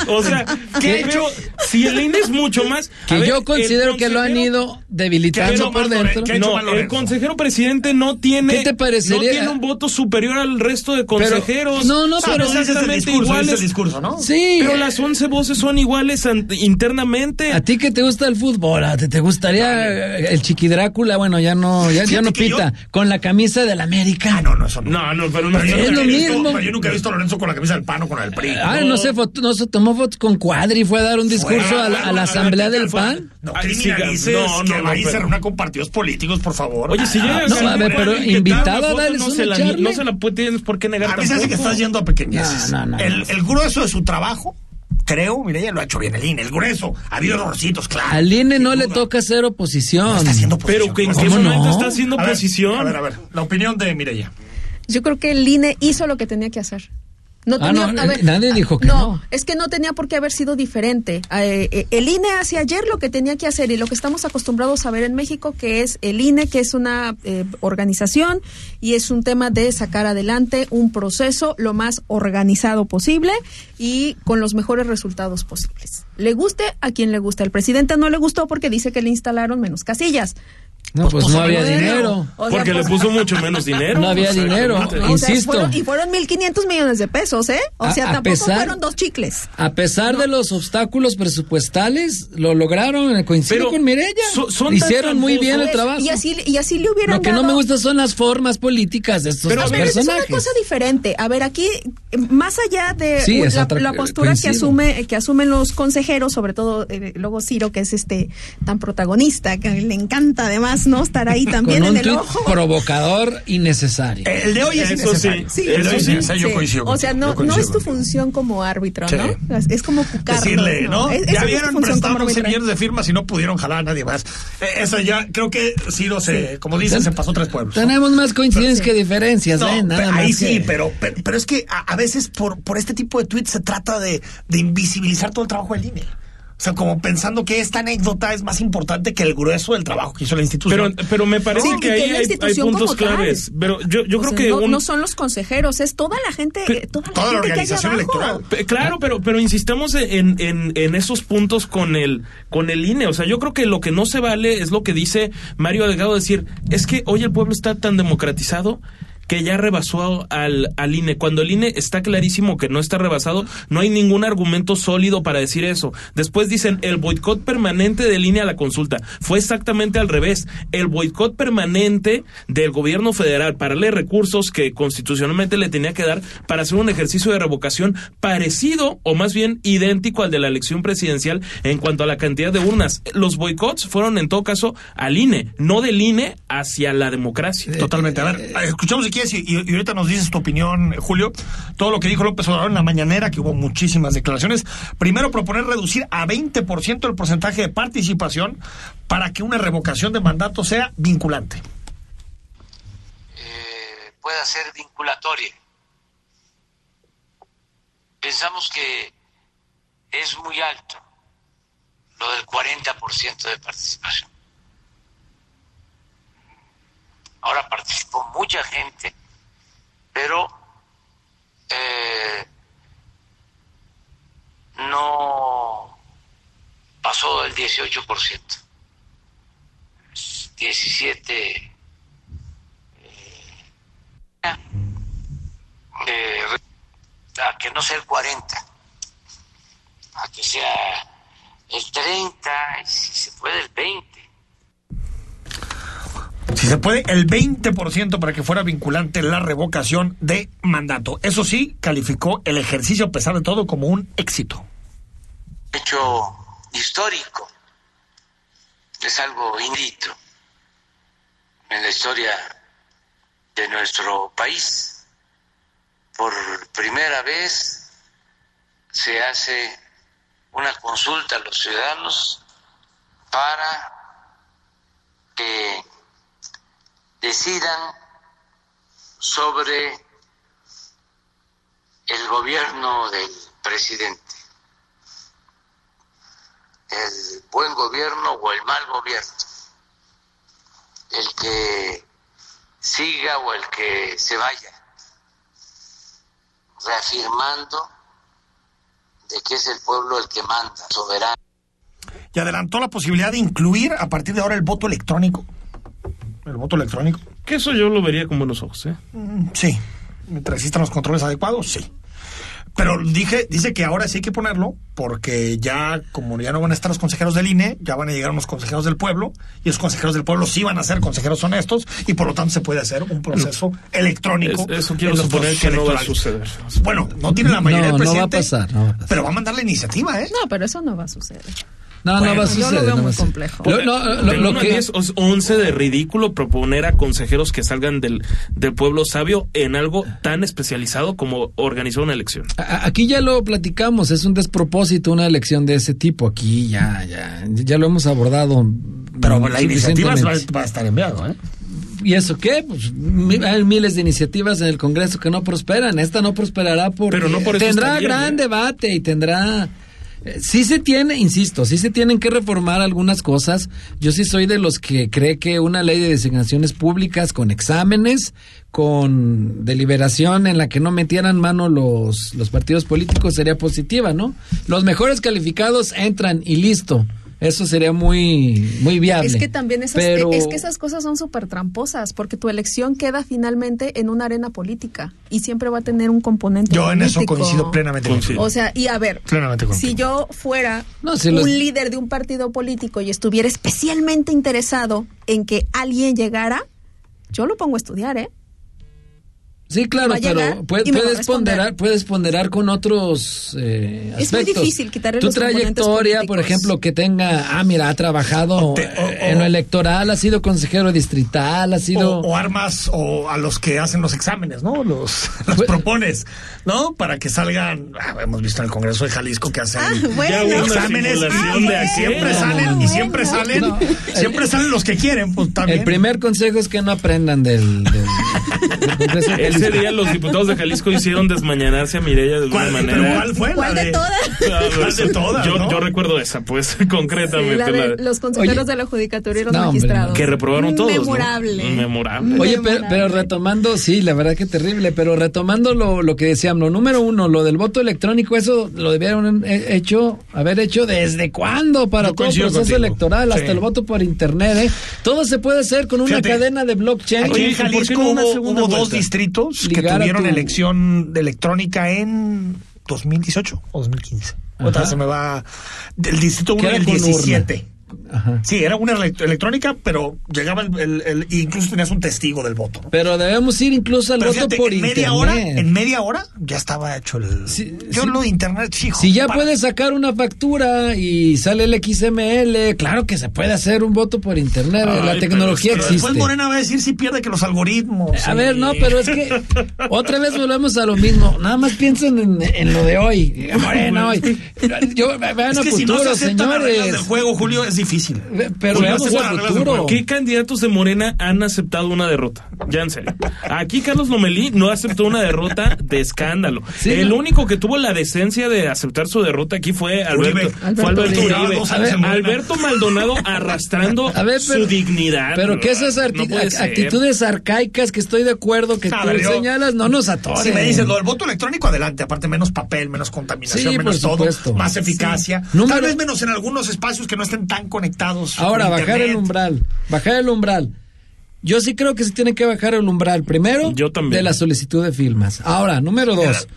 O sea, ¿Qué? que, pero si el INE es mucho más. Que ver, yo el considero que lo han ido debilitando por dentro. ¿qué ha hecho No, el consejero presidente no tiene. ¿Qué te parecería? No tiene un voto superior al resto de consejeros. no, no, pero- ese es el exactamente discurso, es el iguales. discurso, ¿no? Sí. Pero las 11 voces son iguales internamente. A ti que te gusta el fútbol, ¿a ti te gustaría el chiquidrácula? Bueno, ya no, ya, ya no yo- pita, con la camisa del América. Ah, no, no, eso no. No, no, pero no. Pero yo, Es nunca lo he visto, mismo. pero yo nunca he visto a Lorenzo con la camisa del PAN o con el PRI. Ah, no se, foto- no se tomó fotos con Cuadri, fue a dar un discurso Fuera, a la, a asamblea del PAN. No criminalices sí, no, no, que no, va y se pero- reúna con partidos políticos, por favor. Oye, si llega no, a ver, pero invitado a darles no se la, no se la puede- tienes por qué negar A mí se hace que estás yendo a pequeñeces. No, no, no, el, el grueso de su trabajo, creo, Mireya, lo ha hecho bien el INE. El grueso. Ha habido errorcitos, claro. Al INE no le toca hacer oposición. No está haciendo Pero oposición. que en qué está- ¿Cómo momento no? está haciendo A ver, oposición. A ver, a ver, la opinión de Mireya. Yo creo que el INE hizo lo que tenía que hacer. No Ah, tenía, no, a ver, nadie dijo que no. es que no tenía por qué haber sido diferente. Eh, eh, el INE hace ayer lo que tenía que hacer y lo que estamos acostumbrados a ver en México, que es el INE, que es una eh, organización y es un tema de sacar adelante un proceso lo más organizado posible y con los mejores resultados posibles. Le guste a quien le guste. Al presidente no le gustó porque dice que le instalaron menos casillas. No, pues no había dinero. O sea, Porque le pues- puso mucho menos dinero. No había dinero. Exactamente. o sea, Insisto. fueron- y fueron 1.500 millones de pesos, ¿eh? O A- sea, a tampoco pesar- fueron dos chicles. A pesar de los obstáculos presupuestales, lo lograron, coincido Pero con Mirella. so- son Hicieron muy bien el Pues, trabajo. Y así, y así le hubieran Lo que no me gusta son las formas políticas de estos Pero, A dos ver, esa es personajes. una cosa diferente. A ver, aquí, más allá de Sí, la, otra- la postura que asume, que asumen los consejeros, sobre todo eh, luego Ciro, que es este tan protagonista, que le encanta además no estar ahí también con en el tuit ojo. provocador innecesario. El de hoy es Eso innecesario. sí. Sí, el de hoy sí. yo Sí. coincido O sea, no, no es tu función como árbitro, Sí. ¿no? Es, como cucarlos, decirle, ¿no? Es- ya es tu vieron, función como prestaron 11 árbitro. millones de firmas y no pudieron jalar a nadie más. Eh, eso ya, creo que Ciro se, como dicen, se pasó tres pueblos. ¿no? Tenemos más coincidencias que diferencias, No, ¿eh? Nada pe- más ahí que- sí, pero, pero, pero es que a, a veces por, por este tipo de tweets se trata de, de invisibilizar todo el trabajo del INE. O sea, como pensando que esta anécdota es más importante que el grueso del trabajo que hizo la institución. Pero, pero me parece que ahí hay, hay puntos tal. claves. Pero yo, yo O creo sea, que no, un- no son los consejeros, es toda la gente, Pe- toda la, toda la gente que hay organización abajo. electoral. Pe- Claro, pero, pero insistamos en, en, en esos puntos con el, con el INE. O sea, yo creo que lo que no se vale es lo que dice Mario Delgado, decir, es que hoy el pueblo está tan democratizado que ya rebasó al, al INE. Cuando el INE está clarísimo que no está rebasado, no hay ningún argumento sólido para decir eso. Después dicen el boicot permanente del INE a la consulta. Fue exactamente al revés. El boicot permanente del gobierno federal para darle recursos que constitucionalmente le tenía que dar para hacer un ejercicio de revocación parecido o más bien idéntico al de la elección presidencial en cuanto a la cantidad de urnas. Los boicots fueron en todo caso al INE, no del INE hacia la democracia. Totalmente. A ver, escuchamos si y, y- ahorita nos dices tu opinión, Julio. Todo lo que dijo López Obrador en la mañanera, que hubo muchísimas declaraciones. Primero, proponer reducir a 20% el porcentaje de participación para que una revocación de mandato sea vinculante. eh, pueda ser vinculatoria. Pensamos que es muy alto lo del 40% de participación. Ahora participó mucha gente, pero eh, no pasó del 18%. 17 eh, a que no sea el 40, a que sea el 30 y si se puede el 20. Si se puede, el 20% para que fuera vinculante la revocación de mandato. Eso sí, calificó el ejercicio, a pesar de todo, como un éxito. Hecho histórico, es algo inédito en la historia de nuestro país. Por primera vez se hace una consulta a los ciudadanos para que decidan sobre el gobierno del presidente, el buen gobierno o el mal gobierno, el que siga o el que se vaya, reafirmando de que es el pueblo el que manda, soberano. Y adelantó la posibilidad de incluir a partir de ahora el voto electrónico. El voto electrónico. Que eso yo lo vería con buenos ojos, ¿eh? Mm, Sí. Mientras existan los controles adecuados, sí. Pero dije, dice que ahora sí hay que ponerlo, porque ya, como ya no van a estar los consejeros del INE, ya van a llegar unos consejeros del pueblo, y los consejeros del pueblo sí van a ser consejeros honestos, y por lo tanto se puede hacer un proceso electrónico. Es- eso quiero suponer que no va a suceder. Bueno, no tiene la mayoría No, del no va a presidente. pasar, no va a pasar. Pero va a mandar la iniciativa, ¿eh? No, pero eso no va a suceder. No, Bueno, no va a yo lo suceder. veo no muy suceder. complejo. Lo, no, lo- que, 10, os- 11 de ridículo proponer a consejeros que salgan del, del pueblo sabio en algo tan especializado como organizar una elección. a- aquí ya lo platicamos, es un despropósito una elección de ese tipo. Aquí ya, ya, ya lo hemos abordado. Pero la iniciativa va, a estar enviado, ¿eh? ¿Y eso qué? Pues hay miles de iniciativas en el Congreso que no prosperan. Esta no prosperará porque Pero no por eso tendrá gran ¿eh? debate y tendrá... Sí se tiene, insisto, sí se tienen que reformar algunas cosas. Yo sí soy de los que cree que una ley de designaciones públicas con exámenes, con deliberación en la que no metieran mano los, los partidos políticos sería positiva, ¿no? Los mejores calificados entran y listo. Eso sería muy, muy viable. Es que también esas, Pero- es que esas cosas son súper tramposas, porque tu elección queda finalmente en una arena política y siempre va a tener un componente Yo en eso coincido plenamente contigo. O sea, y a ver, Plenamente si yo fuera No, si un los- líder de un partido político y estuviera especialmente interesado en que alguien llegara, yo lo pongo a estudiar, ¿eh? Sí, claro, pero puede- puedes ponderar, puedes ponderar con otros eh, Es muy aspectos. difícil quitarle Tu los trayectoria, por ejemplo, que tenga, ah, mira, ha trabajado O te- o- eh, o- en lo electoral, ha sido consejero distrital, ha sido... O, o armas o a los que hacen los exámenes, ¿no? Los, los Pues- propones, ¿no? Para que salgan, ah, hemos visto en el Congreso de Jalisco que hacen Ah, bueno. Ya hubo una exámenes y, de siempre No, salen no, y siempre salen, No. siempre salen los que quieren, pues también. el primer consejo es que no aprendan del... del- del Congreso de El Jalisco. Ese día los diputados de Jalisco hicieron desmañanarse a Mireya de alguna ¿Cuál, manera. pero ¿Cuál fue? ¿Cuál La de todas? ¿Cuál de todas? Yo, no? yo recuerdo esa, pues, Sí, concretamente. la de la- los consejeros Oye. de la judicatura y los No, hombre, magistrados. que reprobaron todos. ¿no? Memorable. Memorable. Oye, pero, Memorable. pero retomando, sí, la verdad que terrible, pero retomando lo, lo que decíamos, lo número uno, lo del voto electrónico, eso lo debieron he- hecho, haber hecho desde cuándo para Yo todo proceso contigo. electoral, hasta Sí. el voto por internet, ¿eh? Todo se puede hacer con una Fíjate, cadena de blockchain. Aquí Oye, en ¿y por qué Jalisco no hubo, hubo dos vuelta? Que tuvieron tu- elección de electrónica en 2018 o 2015. Otra Ajá. se me va del distrito 1 Que era del con 17. Ajá. Sí, era una elect- electrónica, pero llegaba el, el- el- incluso tenías un testigo del voto. ¿no? Pero debemos ir incluso al Pero voto fíjate, por en internet. media hora, en media hora ya estaba hecho el. Sí, yo sí. lo de internet, chico. Si ya para- puedes sacar una factura y sale el XML, claro que se puede hacer un voto por internet. Ay, la pero tecnología Pero existe. después Morena va a decir si pierde que los algoritmos. A y- ver, no, pero es que otra vez volvemos a lo mismo. Nada más piensen en, en lo de hoy. Morena hoy. Yo, vean Es a que si no se futuro, aceptan las reglas del señores. juego, Julio, es difícil. Pero futuro. ¿Qué candidatos de Morena han aceptado una derrota? Ya en serio. Aquí Carlos Lomelí no aceptó una derrota de escándalo. Sí, el no. único que tuvo la decencia de aceptar su derrota aquí fue Alberto, Uribe. fue Alberto Uribe. Uribe. Maldonado arrastrando A ver, pero- su dignidad. Pero que esas No ser. actitudes arcaicas que estoy de acuerdo que A tú yo- señalas, no nos atoren. Si me dices lo del voto electrónico, adelante. Aparte, menos papel, menos contaminación, Sí, menos todo, supuesto. más eficacia. Sí. Número- Tal vez menos en algunos espacios que no estén tan conectados. Ahora, bajar internet. el umbral. Bajar el umbral. Yo sí creo que se tiene que bajar el umbral. Primero, Yo también. de la solicitud de firmas. Ahora, número dos.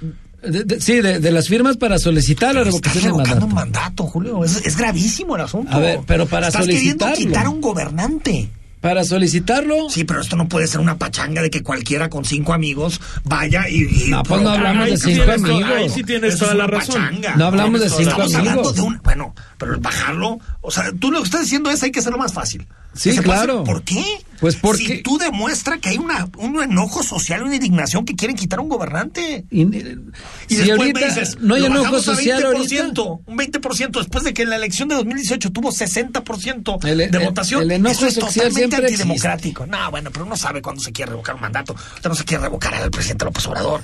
De- de- sí, de, de las firmas para solicitar la Pero revocación de mandato. un mandato, Julio. Es, es gravísimo el asunto. A ver, pero para Estás queriendo quitar a un gobernante. Para solicitarlo, Sí, pero esto no puede ser una pachanga de que cualquiera con cinco amigos vaya y. y No, pues no hablamos de cinco amigos. Ahí sí tienes Eso toda la razón. pachanga. No hablamos de cinco Estamos razón. hablando amigos. de un. Bueno, pero el bajarlo. O sea, tú lo que estás diciendo es hay que hacerlo más fácil. Sí, puede claro. ¿Por qué? Pues porque- Si tú demuestras que hay una, un enojo social, una indignación que quieren quitar a un gobernante. y, Y si después ahorita me dices, no hay enojo bajamos a social ahorita. 20%, Un 20% después de que en la elección de 2018 tuvo 60% El- de el- votación. el enojo Eso es social totalmente siempre antidemocrático. No, bueno, pero uno sabe cuándo se quiere revocar un mandato. Usted no se quiere revocar al presidente López Obrador.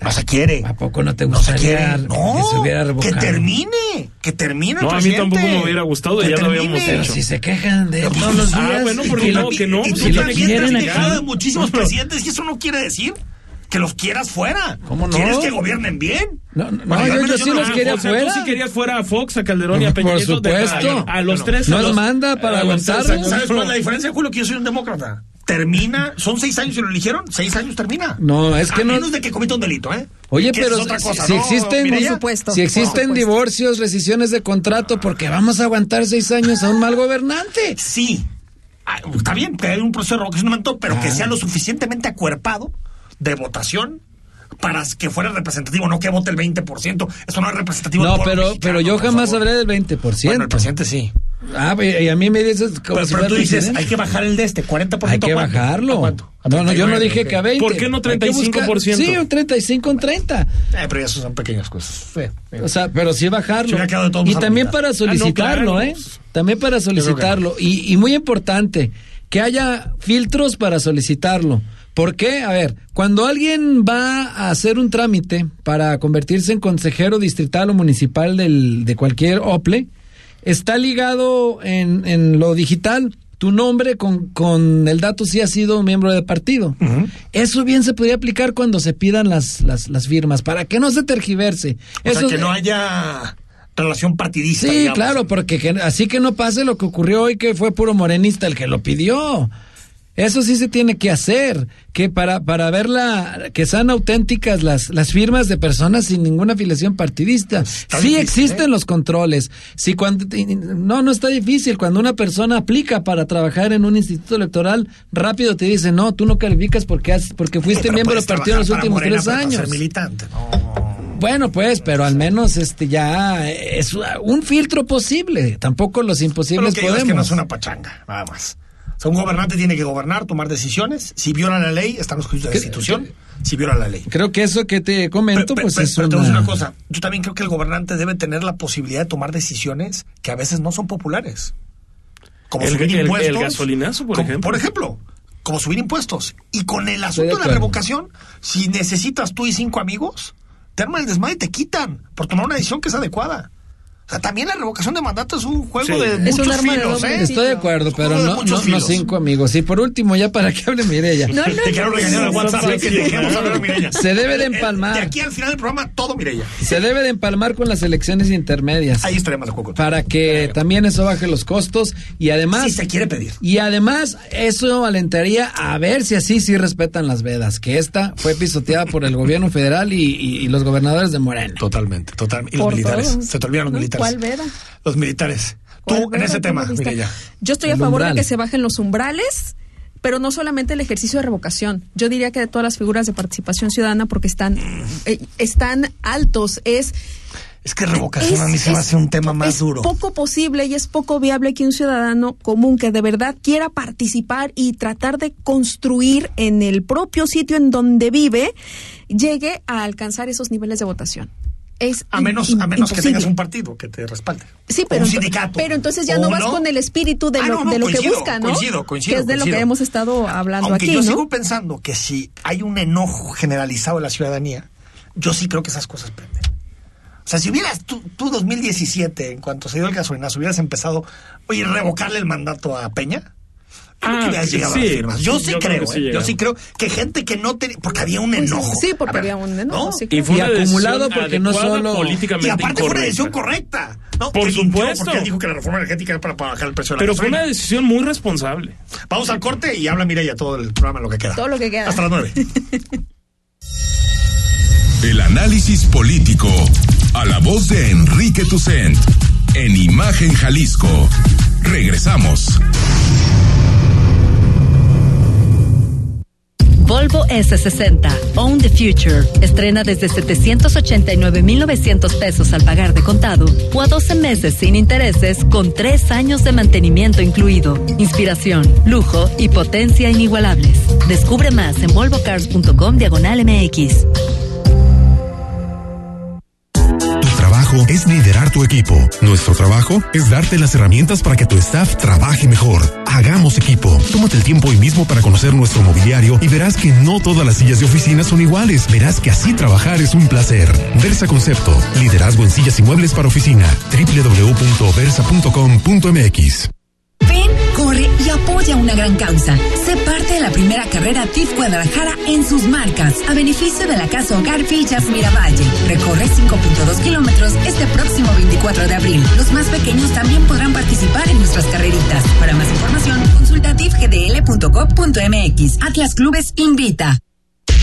No se quiere. ¿A poco no te No se gustaría quiere. No, que se hubiera revocado? que termine. Que termine el No, a mí presidente. tampoco me hubiera gustado, Que ya lo habíamos termine. Pero si se quejan de él todos los. Ah, bueno, porque que no, que no, Y tú si también te has quejado de muchísimos No. presidentes y eso no quiere decir que los quieras fuera. ¿Cómo no? ¿Quieres que gobiernen bien? No, no, Bueno, yo- yo sí no- los quería o sea, fuera. tú sí querías fuera a Fox, a Calderón y a Peña Por supuesto. a, a los tres. Nos a los- manda para a los tres aguantarlos. años. ¿Sabes cuál es la diferencia, Julio? Que yo soy un demócrata. Termina, son seis años y lo eligieron, seis años termina. No, es que a no- menos de que cometa un delito, ¿eh? Oye, Que pero es otra si, cosa, si ¿no, existen? Por supuesto, si existen divorcios, rescisiones de contrato, porque vamos a aguantar seis años a un mal gobernante. Sí. Ah, Está bien que hay un proceso de revocación pero que sea lo suficientemente acuerpado de votación para que fuera representativo, no que vote el 20%. Eso no es representativo. No, pero, mexicano, pero yo jamás hablé del 20%. Bueno, el presidente sí. Ah, y y a mí me dices como Pero, si pero tú dices, hay que bajar el de este, 40%. Hay que ¿a cuánto? bajarlo. ¿A cuánto? ¿A No, no, yo no 39? dije que a 20. ¿Por qué no Hay que buscar- 35%? Sí, un 35 en 30. Eh, pero eso son pequeñas cosas. Sí. O sea, pero sí bajarlo. Y también para solicitarlo, claro. ¿eh? También para solicitarlo. Y, y muy importante, que haya filtros para solicitarlo. ¿Por qué? A ver, cuando alguien va a hacer un trámite para convertirse en consejero distrital o municipal del, de cualquier OPLE, está ligado en, en lo digital tu nombre con, con el dato si has sido miembro de partido. Eso bien se podría aplicar cuando se pidan las, las, las firmas, para que no se tergiverse. O Eso sea, que no haya relación partidista. Sí, digamos. claro, porque que- así que no pase lo que ocurrió hoy, que fue puro morenista el que lo pidió. Eso sí se tiene que hacer, que para, para ver la, que sean auténticas las, las firmas de personas sin ninguna afiliación partidista. está Sí difícil, existen ¿eh? los controles. Si cuando, no, no está difícil. Cuando una persona aplica para trabajar en un instituto electoral, rápido te dice, no, tú no calificas porque has, porque fuiste miembro del partido en los últimos Morena, tres años. ser militante. No. Bueno, pues, pero al menos este ya es un filtro posible. Tampoco los Pero lo imposibles que digo es podemos. que no es una pachanga, nada más. O sea, un gobernante tiene que gobernar, tomar decisiones. Si viola la ley, están los juicios de destitución. Si viola la ley. Creo que eso que te comento, Pero- pues pero- es pero te voy a decir una... una cosa. Yo también creo que el gobernante debe tener la posibilidad de tomar decisiones que a veces no son populares. Como El- subir el- el impuestos. gasolinazo, por Como- ejemplo. Por ejemplo. como subir impuestos. Y con el Estoy de asunto de, la revocación, si necesitas tú y cinco amigos, te arman el desmadre y te quitan por tomar una decisión que es adecuada. O sea, también la revocación de mandato es un juego Sí. de Es muchos un arma de filos, doble ¿eh? Estoy de acuerdo, Es pero de no, no, no cinco amigos. Y por último, ya para que hable Mireya. No, no, Te quiero no, regañar no, WhatsApp de que dejemos no. hablar a Mireya. Se debe de Eh, empalmar. De aquí al final del programa, todo Mireya. Se debe de empalmar con las elecciones intermedias. Ahí estaremos de acuerdo. Para que también eso baje los costos y además... Si se quiere pedir. Y además, eso alentaría a ver si así sí respetan las vedas, que esta fue pisoteada por el gobierno federal y, y- y los gobernadores de Morena. Totalmente, totalmente. Y los Por militares. todos. Se te olvidan los ¿No? Militares. ¿Cuál veda? Los militares. Tú, ¿Cuál en ese tema. Yo estoy a favor umbral. de que se bajen los umbrales, pero no solamente el ejercicio de revocación. Yo diría que de todas las figuras de participación ciudadana, porque están, eh, están altos. Es Es que revocación es- a mí se me es- hace un tema más es duro. poco posible y es poco viable que un ciudadano común que de verdad quiera participar y tratar de construir en el propio sitio en donde vive llegue a alcanzar esos niveles de votación. Es A menos, in- a menos que tengas un partido que te respalde. Sí, pero, un ento- sindicato. pero entonces ya no vas con el espíritu de Ah, lo, no, no, de lo que busca, ¿no? Coincido, coincido. que es de lo que hemos estado hablando Aunque aquí, yo ¿no? sigo pensando que si hay un enojo generalizado de la ciudadanía, yo sí creo que esas cosas prenden. O sea, si hubieras tú, tú 2017, en cuanto se dio el gasolinazo, hubieras empezado, oye, revocarle el mandato a Peña, Ah, que hubieras llegado a sí, las firmas. Yo sí yo creo creo, que sí ¿eh? yo sí creo que gente que no tenía, porque había un sí, enojo. sí, porque A ver, había un enojo, ¿no? sí, Y fue Y acumulado porque no solo- políticamente Y aparte fue una decisión correcta. ¿no? Por Que supuesto. Porque él dijo que la reforma energética era para, para bajar el precio de la Pero fue una decisión muy responsable. Vamos al corte y habla Mireya todo el programa, lo que queda. Todo lo que queda. Hasta las nueve. El análisis político. A la voz de Enrique Tucent. En Imagen Jalisco. Regresamos. Volvo S60, Own the Future. Estrena desde 789,900 pesos al pagar de contado o a 12 meses sin intereses con 3 años de mantenimiento incluido. Inspiración, lujo y potencia inigualables. Descubre más en volvocars.com diagonal MX. Es liderar tu equipo. Nuestro trabajo es darte las herramientas para que tu staff trabaje mejor. Hagamos equipo. Tómate el tiempo hoy mismo para conocer nuestro mobiliario y verás que no todas las sillas de oficina son iguales. Verás que así trabajar es un placer. Versa Concepto. Liderazgo en sillas y muebles para oficina. www.versa.com.mx. Corre y apoya una gran causa. Sé parte de la primera carrera TIF Guadalajara en sus marcas, a beneficio de la Casa Hogar Villas Miravalle. Recorre 5.2 kilómetros este próximo 24 de abril. Los más pequeños también podrán participar en nuestras carreritas. Para más información, consulta tifgdl.gov.mx. Atlas Clubes invita.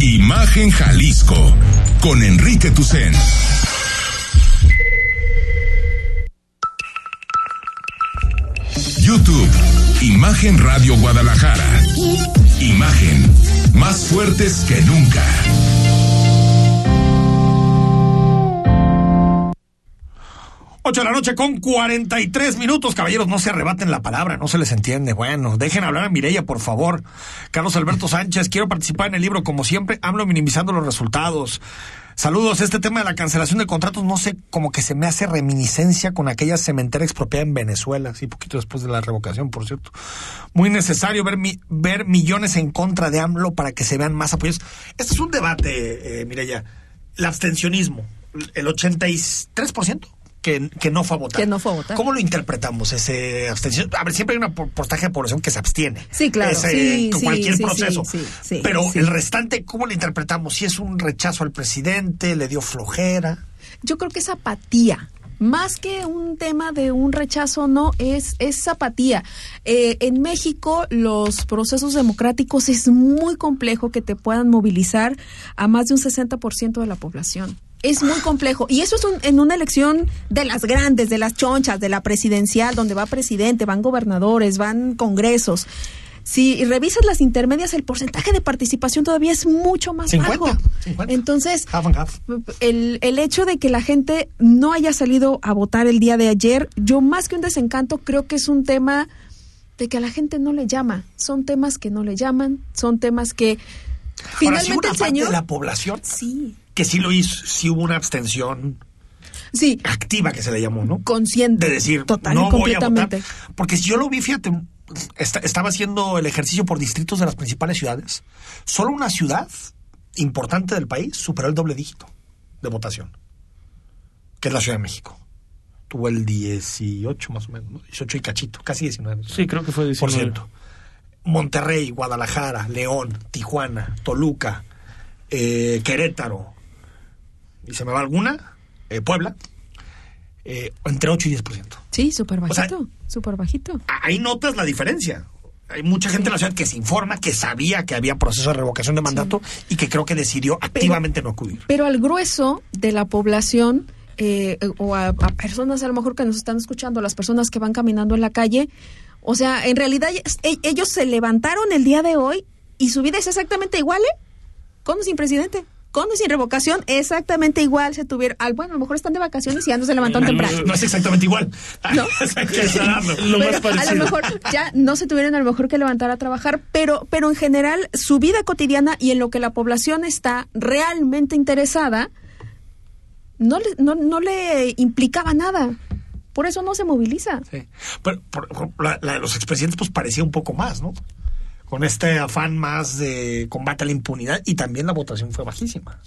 Imagen Jalisco con Enrique Tucen. YouTube, Imagen Radio Guadalajara. Imagen, más fuertes que nunca. Ocho de la noche con 43 minutos. Caballeros, no se arrebaten la palabra, no se les entiende. Bueno, dejen hablar a Mireya, por favor. Carlos Alberto Sánchez, quiero participar en el libro, como siempre, hablo minimizando los resultados. Saludos, este tema de la cancelación de contratos, no sé, como que se me hace reminiscencia con aquella cementera expropiada en Venezuela, sí, poquito después de la revocación, por cierto. Muy necesario ver, mi- ver millones en contra de AMLO para que se vean más apoyos. Este es un debate, eh, Mireya. El abstencionismo, el 83%. Que, que no fue a votar. Que no fue a votar. ¿Cómo lo interpretamos ese abstención? A ver, siempre hay un porcentaje de población que se abstiene. Sí, claro. Ese, sí, con sí, cualquier sí, proceso. sí, sí, sí, Pero el restante, ¿cómo lo interpretamos? Si es un rechazo al presidente, le dio flojera. Yo creo que es apatía. Más que un tema de un rechazo, no, es, es apatía. Eh, en México, los procesos democráticos es muy complejo que te puedan movilizar a más de un 60% de la población. Es muy complejo. Y eso es un- en una elección de las grandes, de las chonchas, de la presidencial, donde va presidente, van gobernadores, van congresos. Si revisas las intermedias, el porcentaje de participación todavía es mucho más 50, bajo. 50. Entonces, Half and half. el, el hecho de que la gente no haya salido a votar el día de ayer, yo más que un desencanto creo que es un tema de que a la gente no le llama. Son temas que no le llaman, son temas que Ahora, sí, finalmente una el parte señor... de la población Sí. Que sí lo hizo, sí hubo una abstención Sí, activa que se le llamó, ¿no? consciente. de decir, total no y voy a votar. Porque si yo lo vi, fíjate, esta- estaba haciendo el ejercicio por distritos de las principales ciudades. Solo una ciudad importante del país superó el doble dígito de votación, que es la Ciudad de México. Tuvo el 18 más o menos, ¿no? 18 y cachito, casi 19. Sí, creo que fue por 19. ciento. Monterrey, Guadalajara, León, Tijuana, Toluca, eh, Querétaro, ¿y se me va alguna? Eh, Puebla, eh, entre 8 y 10%. Sí, súper O sea, bajito, súper bajito. Ahí notas la diferencia. Hay mucha gente en la ciudad que se informa, que sabía que había proceso de revocación de mandato y que creo que decidió activamente no acudir. Pero al grueso de la población, eh, o a, a personas a lo mejor que nos están escuchando, las personas que van caminando en la calle, o sea, en realidad e- ellos se levantaron el día de hoy y su vida es exactamente igual, ¿eh? Con o sin presidente. Con o sin revocación, exactamente igual se tuvieron. Al, bueno, a lo mejor están de vacaciones y ya no se levantaron temprano. No es exactamente igual. No. Lo más Pero a lo mejor ya no se tuvieron a lo mejor que levantar a trabajar, pero, pero en general su vida cotidiana y en lo que la población está realmente interesada, no le, no, no le implicaba nada. Por eso no se moviliza. Sí. Pero por- por- la, la de los expresidentes pues parecía un poco más, ¿no? Con este afán más de combate a la impunidad y también la votación fue bajísima.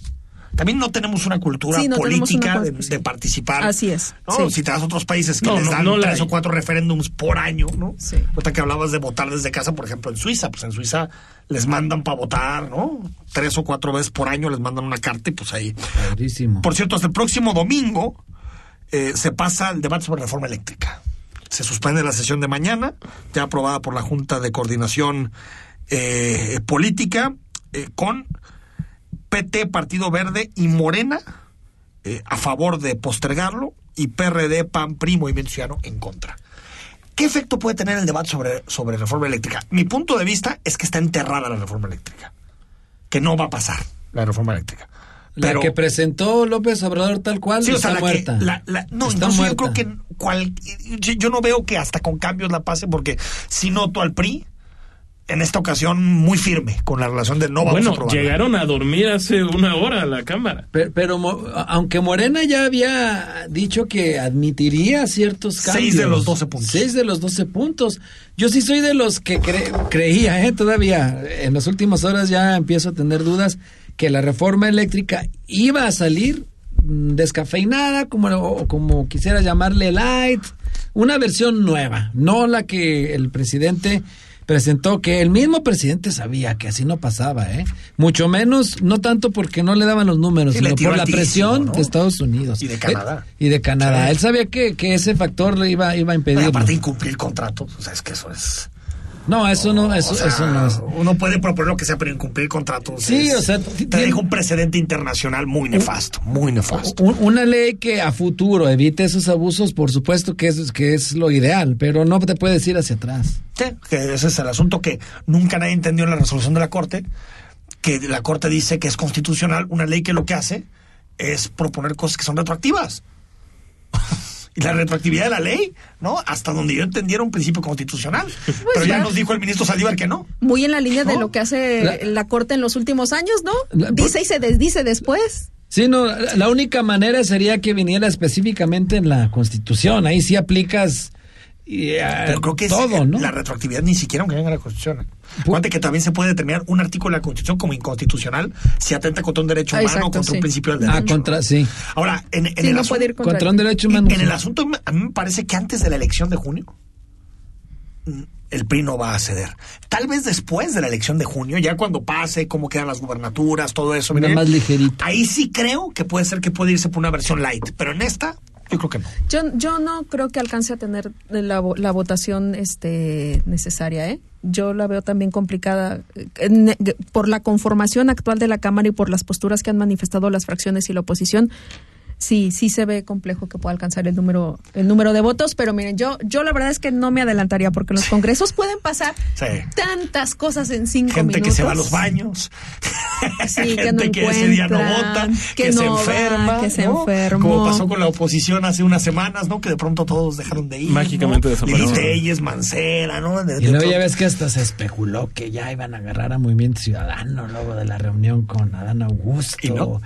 También no tenemos una cultura Sí, no tenemos política una de, cul- sí. de participar. Así es, ¿no? sí. Si te das a otros países que No, les dan tres o cuatro referéndums por año, ¿no? Sí. Ahorita que hablabas de votar desde casa, por ejemplo, en Suiza, pues en Suiza les mandan para votar, ¿no? Tres o cuatro veces por año les mandan una carta y pues ahí. Padrísimo. Por cierto, hasta el próximo domingo eh, se pasa el debate sobre reforma eléctrica. Se suspende la sesión de mañana, ya aprobada por la Junta de Coordinación eh, Política, eh, con PT, Partido Verde y Morena eh, a favor de postergarlo y PRD, PAN, PRI, Movimiento Ciudadano en contra. ¿Qué efecto puede tener el debate sobre, sobre reforma eléctrica? Mi punto de vista es que está enterrada la reforma eléctrica, que no va a pasar la reforma eléctrica. La Pero- que presentó López Obrador tal cual Sí, o está sea, la muerta. que. la- la- no, Está incluso yo creo que cual, yo, no veo que hasta con cambios la pase, porque si noto al PRI en esta ocasión muy firme con la relación de no vamos bueno, a llegaron a dormir hace una hora a la Cámara. Pero, aunque Morena ya había dicho que admitiría ciertos cambios. Seis de los 12 puntos. Seis de los 12 puntos. Yo sí soy de los que cre- creía, ¿eh? todavía en las últimas horas ya empiezo a tener dudas que la reforma eléctrica iba a salir mm, descafeinada, como, o como quisiera llamarle light, una versión nueva, no la que el presidente presentó, que el mismo presidente sabía que así no pasaba, ¿eh? Mucho menos, no tanto porque no le daban los números, Sí, sino por la presión ¿no? de Estados Unidos. Y de Canadá. Eh, y de Canadá. Sí. Él sabía que, que ese factor le iba, iba a impedir. aparte incumplir contratos, o sea, es que eso es... No, eso no, eso, o sea, eso no es. Uno puede proponer lo que sea, pero incumplir contratos Sí, es- o sea, te deja un precedente internacional muy nefasto, muy nefasto. Un- Una ley que a futuro evite esos abusos, por supuesto que es, que es lo ideal, pero no te puedes ir hacia atrás. Sí, que ese es el asunto que nunca nadie entendió en la resolución de la Corte, que la Corte dice que es constitucional una ley que lo que hace es proponer cosas que son retroactivas. La retroactividad de la ley, ¿no? Hasta donde yo entendiera un principio constitucional. Pero ya ya. nos dijo el ministro Saldívar que no. Muy en la línea de lo que hace La- la, Corte en los últimos años, ¿no? La- Dice y se desdice después. Sí, no, la la única manera sería que viniera específicamente en la Constitución. Ahí sí aplicas y eh, Pero creo que es- la retroactividad ni siquiera aunque venga la Constitución. Acuérdate que también se puede determinar un artículo de la Constitución como inconstitucional si atenta contra un derecho Ah, humano o contra sí. un principio del Ah, derecho. contra, sí. Ahora, en, en Sí, el no asunto, puede ir contra, Contra un derecho humano. en el asunto, a mí me parece que antes de la elección de junio, mm, el PRI no va a ceder. Tal vez después de la elección de junio, ya cuando pase, cómo quedan las gubernaturas, todo eso. Mire, más ligerita. Ahí sí creo que puede ser que puede irse por una versión light, pero en esta, yo creo que no. Yo, yo no creo que alcance a tener la, la votación este, necesaria, ¿eh? Yo la veo también complicada eh, en- por la conformación actual de la Cámara y por las posturas que han manifestado las fracciones y la oposición. Sí, sí se ve complejo que pueda alcanzar el número, el número de votos, pero miren, yo, yo la verdad es que no me adelantaría porque en los congresos pueden pasar Sí. tantas cosas en cinco Gente minutos. que se va a los baños. Sí, que no gente que ese día no vota, que, que se va, enferma. que se ¿no? enfermó. Como pasó con la oposición hace unas semanas, ¿no? Que de pronto todos dejaron de ir. Mágicamente ¿no? desaparecieron. Telles, Mancera, ¿no? De- Y luego ya ves que hasta se especuló que ya iban a agarrar a Movimiento Ciudadano luego de la reunión con Adán Augusto. ¿Y no?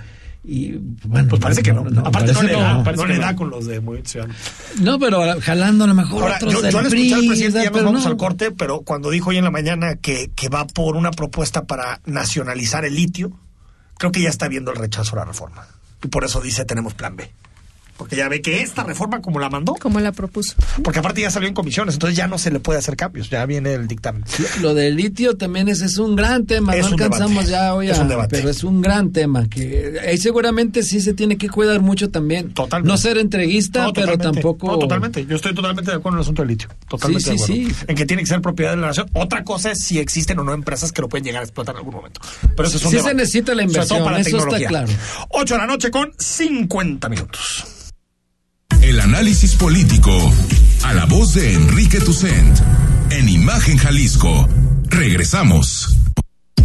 Y, bueno, Pues parece que no. Aparte no le da, no. le da con los de Movimiento Ciudadano. No, pero jalando a lo mejor Ahora, otros yo, del yo le PRI, escuché al presidente, ya nos pero vamos no. al corte, pero cuando dijo hoy en la mañana que, que va por una propuesta para nacionalizar el litio, creo que ya está viendo el rechazo a la reforma. Y por eso dice tenemos plan B. Porque ya ve que esta reforma, como la mandó, Como la propuso. porque aparte ya salió en comisiones, entonces ya no se le puede hacer cambios, ya viene el dictamen. Lo del litio también ese es un gran tema, Es no un alcanzamos debate. ya hoy Es a- un debate. pero es un gran tema que ahí seguramente sí se tiene que cuidar mucho también. Totalmente. No ser entreguista, No, pero tampoco No, totalmente. Yo estoy totalmente de acuerdo en el asunto del litio. Totalmente Sí, de sí, acuerdo. sí. En que tiene que ser propiedad de la nación. Otra cosa es si existen o no empresas que lo pueden llegar a explotar en algún momento. Pero eso es un Sí se debate. necesita la inversión, para la eso está tecnología. claro. 8 de la noche con 50 minutos. El análisis político a la voz de Enrique Tucent en Imagen Jalisco. Regresamos.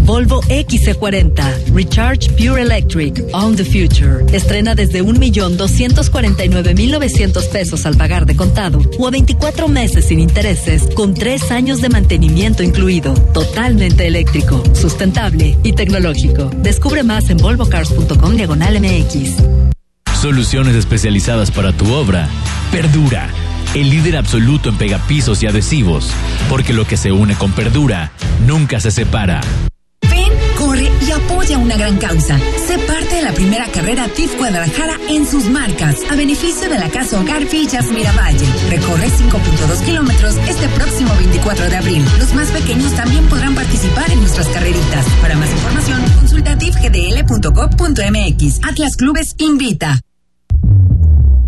Volvo XC40 Recharge Pure Electric On the Future. Estrena desde 1.249.900 pesos al pagar de contado o a 24 meses sin intereses con 3 años de mantenimiento incluido. Totalmente eléctrico, sustentable y tecnológico. Descubre más en volvocars.com diagonal MX. Soluciones especializadas para tu obra. Perdura, el líder absoluto en pegapisos y adhesivos, porque lo que se une con Perdura nunca se separa. Ven, corre y apoya una gran causa. Sé parte de la primera carrera TIF Guadalajara en sus marcas, a beneficio de la Casa Hogar Villas Miravalle. Recorre 5.2 kilómetros este próximo 24 de abril. Los más pequeños también podrán participar en nuestras carreritas. Para más información, consulta tifgdl.com.mx. Atlas Clubes invita.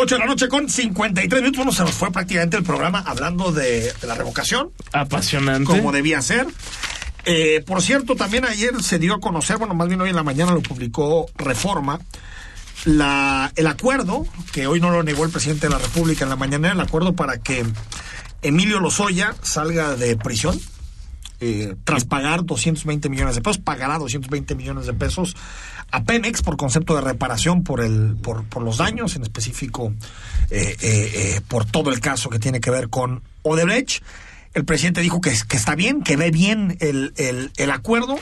8 de la noche con 53 minutos. Bueno, se nos fue prácticamente el programa hablando de, de la revocación, Apasionante. como debía ser. Eh, por cierto, también ayer se dio a conocer, bueno, más bien hoy en la mañana lo publicó Reforma, la, el acuerdo, que hoy no lo negó el presidente de la República en la mañana, el acuerdo para que Emilio Lozoya salga de prisión. Eh, tras pagar 220 millones de pesos, pagará 220 millones de pesos a Pemex por concepto de reparación por el por, por los daños, en específico eh, eh, eh, por todo el caso que tiene que ver con Odebrecht. El presidente dijo que, está bien, que ve bien el, el, el acuerdo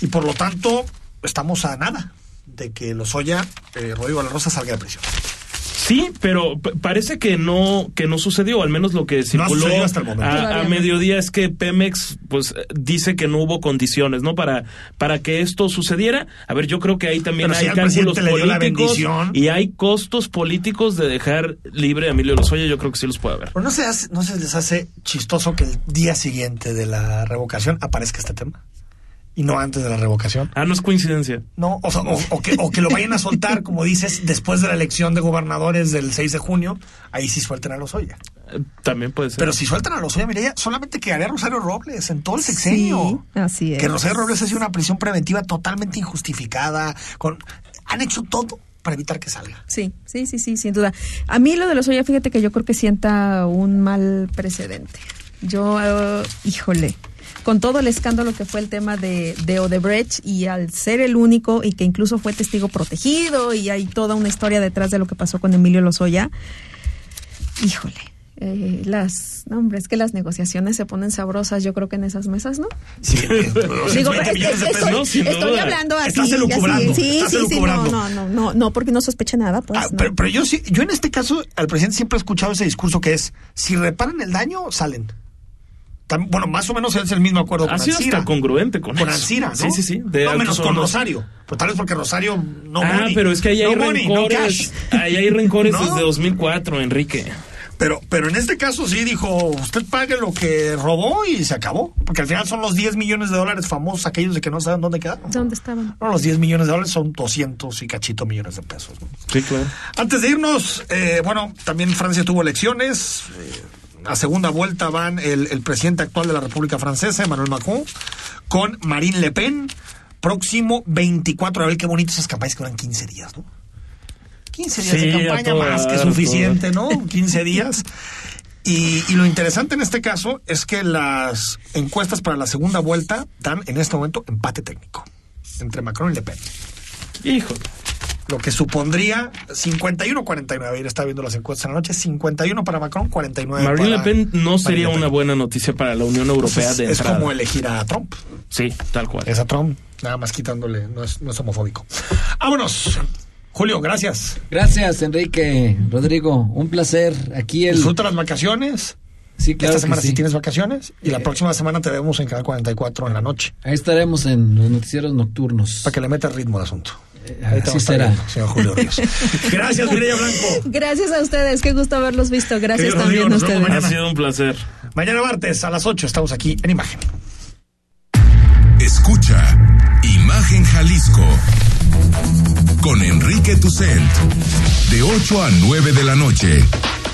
y por lo tanto estamos a nada de que Lozoya, eh, Rodrigo de la Rosa, salga de prisión. Sí, pero parece que no que no sucedió, al menos lo que circuló sucedido hasta el momento. a, no. mediodía es que Pemex pues dice que no hubo condiciones, ¿no? Para para que esto sucediera. A ver, yo creo que ahí también Pero hay cálculos políticos y hay costos políticos de dejar libre a Emilio Lozoya, yo creo que sí los puede haber. Pero no se, hace- no se les hace chistoso que el día siguiente de la revocación aparezca este tema y no antes de la revocación. Ah, no es coincidencia. No, o, sea, o, o que, o que lo vayan a soltar, como dices, después de la elección de gobernadores del 6 de junio, ahí sí suelten a Lozoya. Eh, También puede ser. Pero si sueltan a Lozoya, Mireya, solamente quedaría Rosario Robles en todo el sexenio. Sí, así es. Que Rosario Robles ha sido una prisión preventiva totalmente injustificada. Con, han hecho todo para evitar que salga. Sí, sí, sí, sí, sin duda. A mí lo de los Oya, fíjate que yo creo que sienta un mal precedente. Yo, eh, híjole, con todo el escándalo que fue el tema de, de Odebrecht y al ser el único y que incluso fue testigo protegido y hay toda una historia detrás de lo que pasó con Emilio Lozoya, híjole. eh, las, no, hombre, es que las negociaciones se ponen sabrosas, yo creo que en esas mesas, ¿no? Sí, Digo, 20 es- millones de es- pesos. estoy, hablando así. Estás elucubrando, así. Sí, estás sí, sí, no, no, no, no, no, porque no sospeche nada, pues. Ah, no. pero, pero yo sí, yo en este caso, al presidente siempre he escuchado ese discurso que es, si reparan el daño, salen. Tam- bueno, más o menos es el mismo acuerdo con Ha sido Ancira. hasta congruente con, Con. Ancira, ¿no? Sí, sí, sí. de no, menos con. Rosario. Pero tal vez porque Rosario no ah, money. pero es que ahí hay no money, no rencores. ahí hay rencores No. desde 2004, Enrique. Pero, pero en este caso sí dijo, usted pague lo que robó y se acabó. Porque al final son los 10 millones de dólares famosos aquellos de que no saben dónde quedaron. ¿Dónde estaban? No, los 10 millones de dólares son 200 y cachito millones de pesos. ¿no? Sí, claro. Antes de irnos, eh, bueno, también Francia tuvo elecciones. eh, a segunda vuelta van el, el presidente actual de la República Francesa, Emmanuel Macron, con Marine Le Pen. Próximo 24 de abril. Qué bonito esas campañas que duran 15 días, ¿no? 15 días Sí, de campaña más que suficiente, ¿no? 15 días. Y, y lo interesante en este caso es que las encuestas para la segunda vuelta dan en este momento empate técnico entre Macron y Le Pen. Hijo. Lo que supondría 51-49. Ayer estaba viendo las encuestas en la noche. 51 para Macron, 49 Marine Le para Pen no sería Le una buena noticia para la Unión Europea Entonces, de es entrada. como elegir a Trump. Sí, tal cual. Es a Trump, nada más quitándole, no es, no es homofóbico. Vámonos. Julio, gracias. Gracias, Enrique, Rodrigo, un placer. Aquí el... Disfruta las vacaciones. Sí, claro Esta semana sí. sí tienes vacaciones y la Eh, próxima semana te vemos en Canal 44 en la noche Ahí estaremos en los noticieros nocturnos. para que le metas ritmo al asunto. Así será. señor Julio Ríos. Gracias, Mireya Blanco. Gracias a ustedes, qué gusto haberlos visto. Gracias Querido también Rodrigo, a ustedes. Ha sido un placer. Mañana martes a las 8 estamos aquí en Imagen. Escucha Imagen Jalisco con Enrique Tucent de 8 a 9 de la noche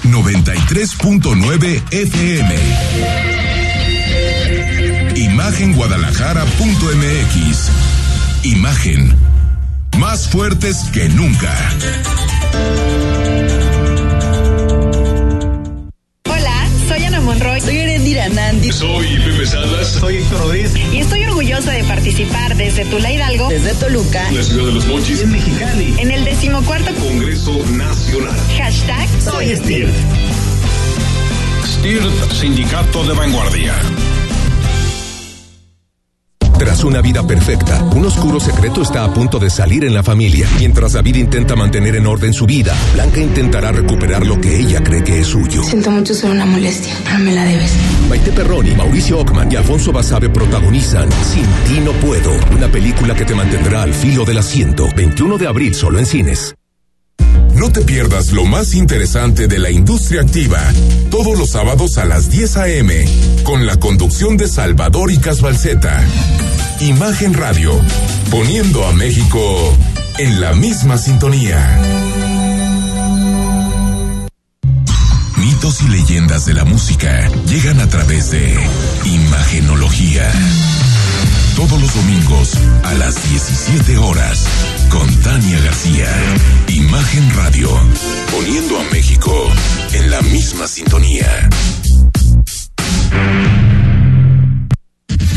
93.9 FM Imagenguadalajara.mx Imagen más fuertes que nunca Hola, soy Ana Monroy. Soy Erendira Nandi. Soy Pepe Salas. Soy Héctor Rodríguez. Y estoy orgullosa de participar desde Tula Hidalgo, desde Toluca, La ciudad de los Mochis. En Mexicali. en el decimocuarto Congreso Nacional. hashtag Soy STIRT. STIRT, Sindicato de Vanguardia. Tras una vida perfecta, un oscuro secreto está a punto de salir en la familia. Mientras David intenta mantener en orden su vida, Blanca intentará recuperar lo que ella cree que es suyo. Siento mucho ser una molestia, pero me la debes. Maite Perroni, Mauricio Ockman y Alfonso Basabe protagonizan Sin ti no puedo, una película que te mantendrá al filo del asiento. 21 de abril solo en cines. No te pierdas lo más interesante de la industria activa, todos los sábados a las 10 a.m., con la conducción de Salvador y Casbalceta. Imagen Radio, poniendo a México en la misma sintonía. Mitos y leyendas de la música llegan a través de Imagenología. Todos los domingos a las 17 horas con Tania García. Imagen Radio, poniendo a México en la misma sintonía.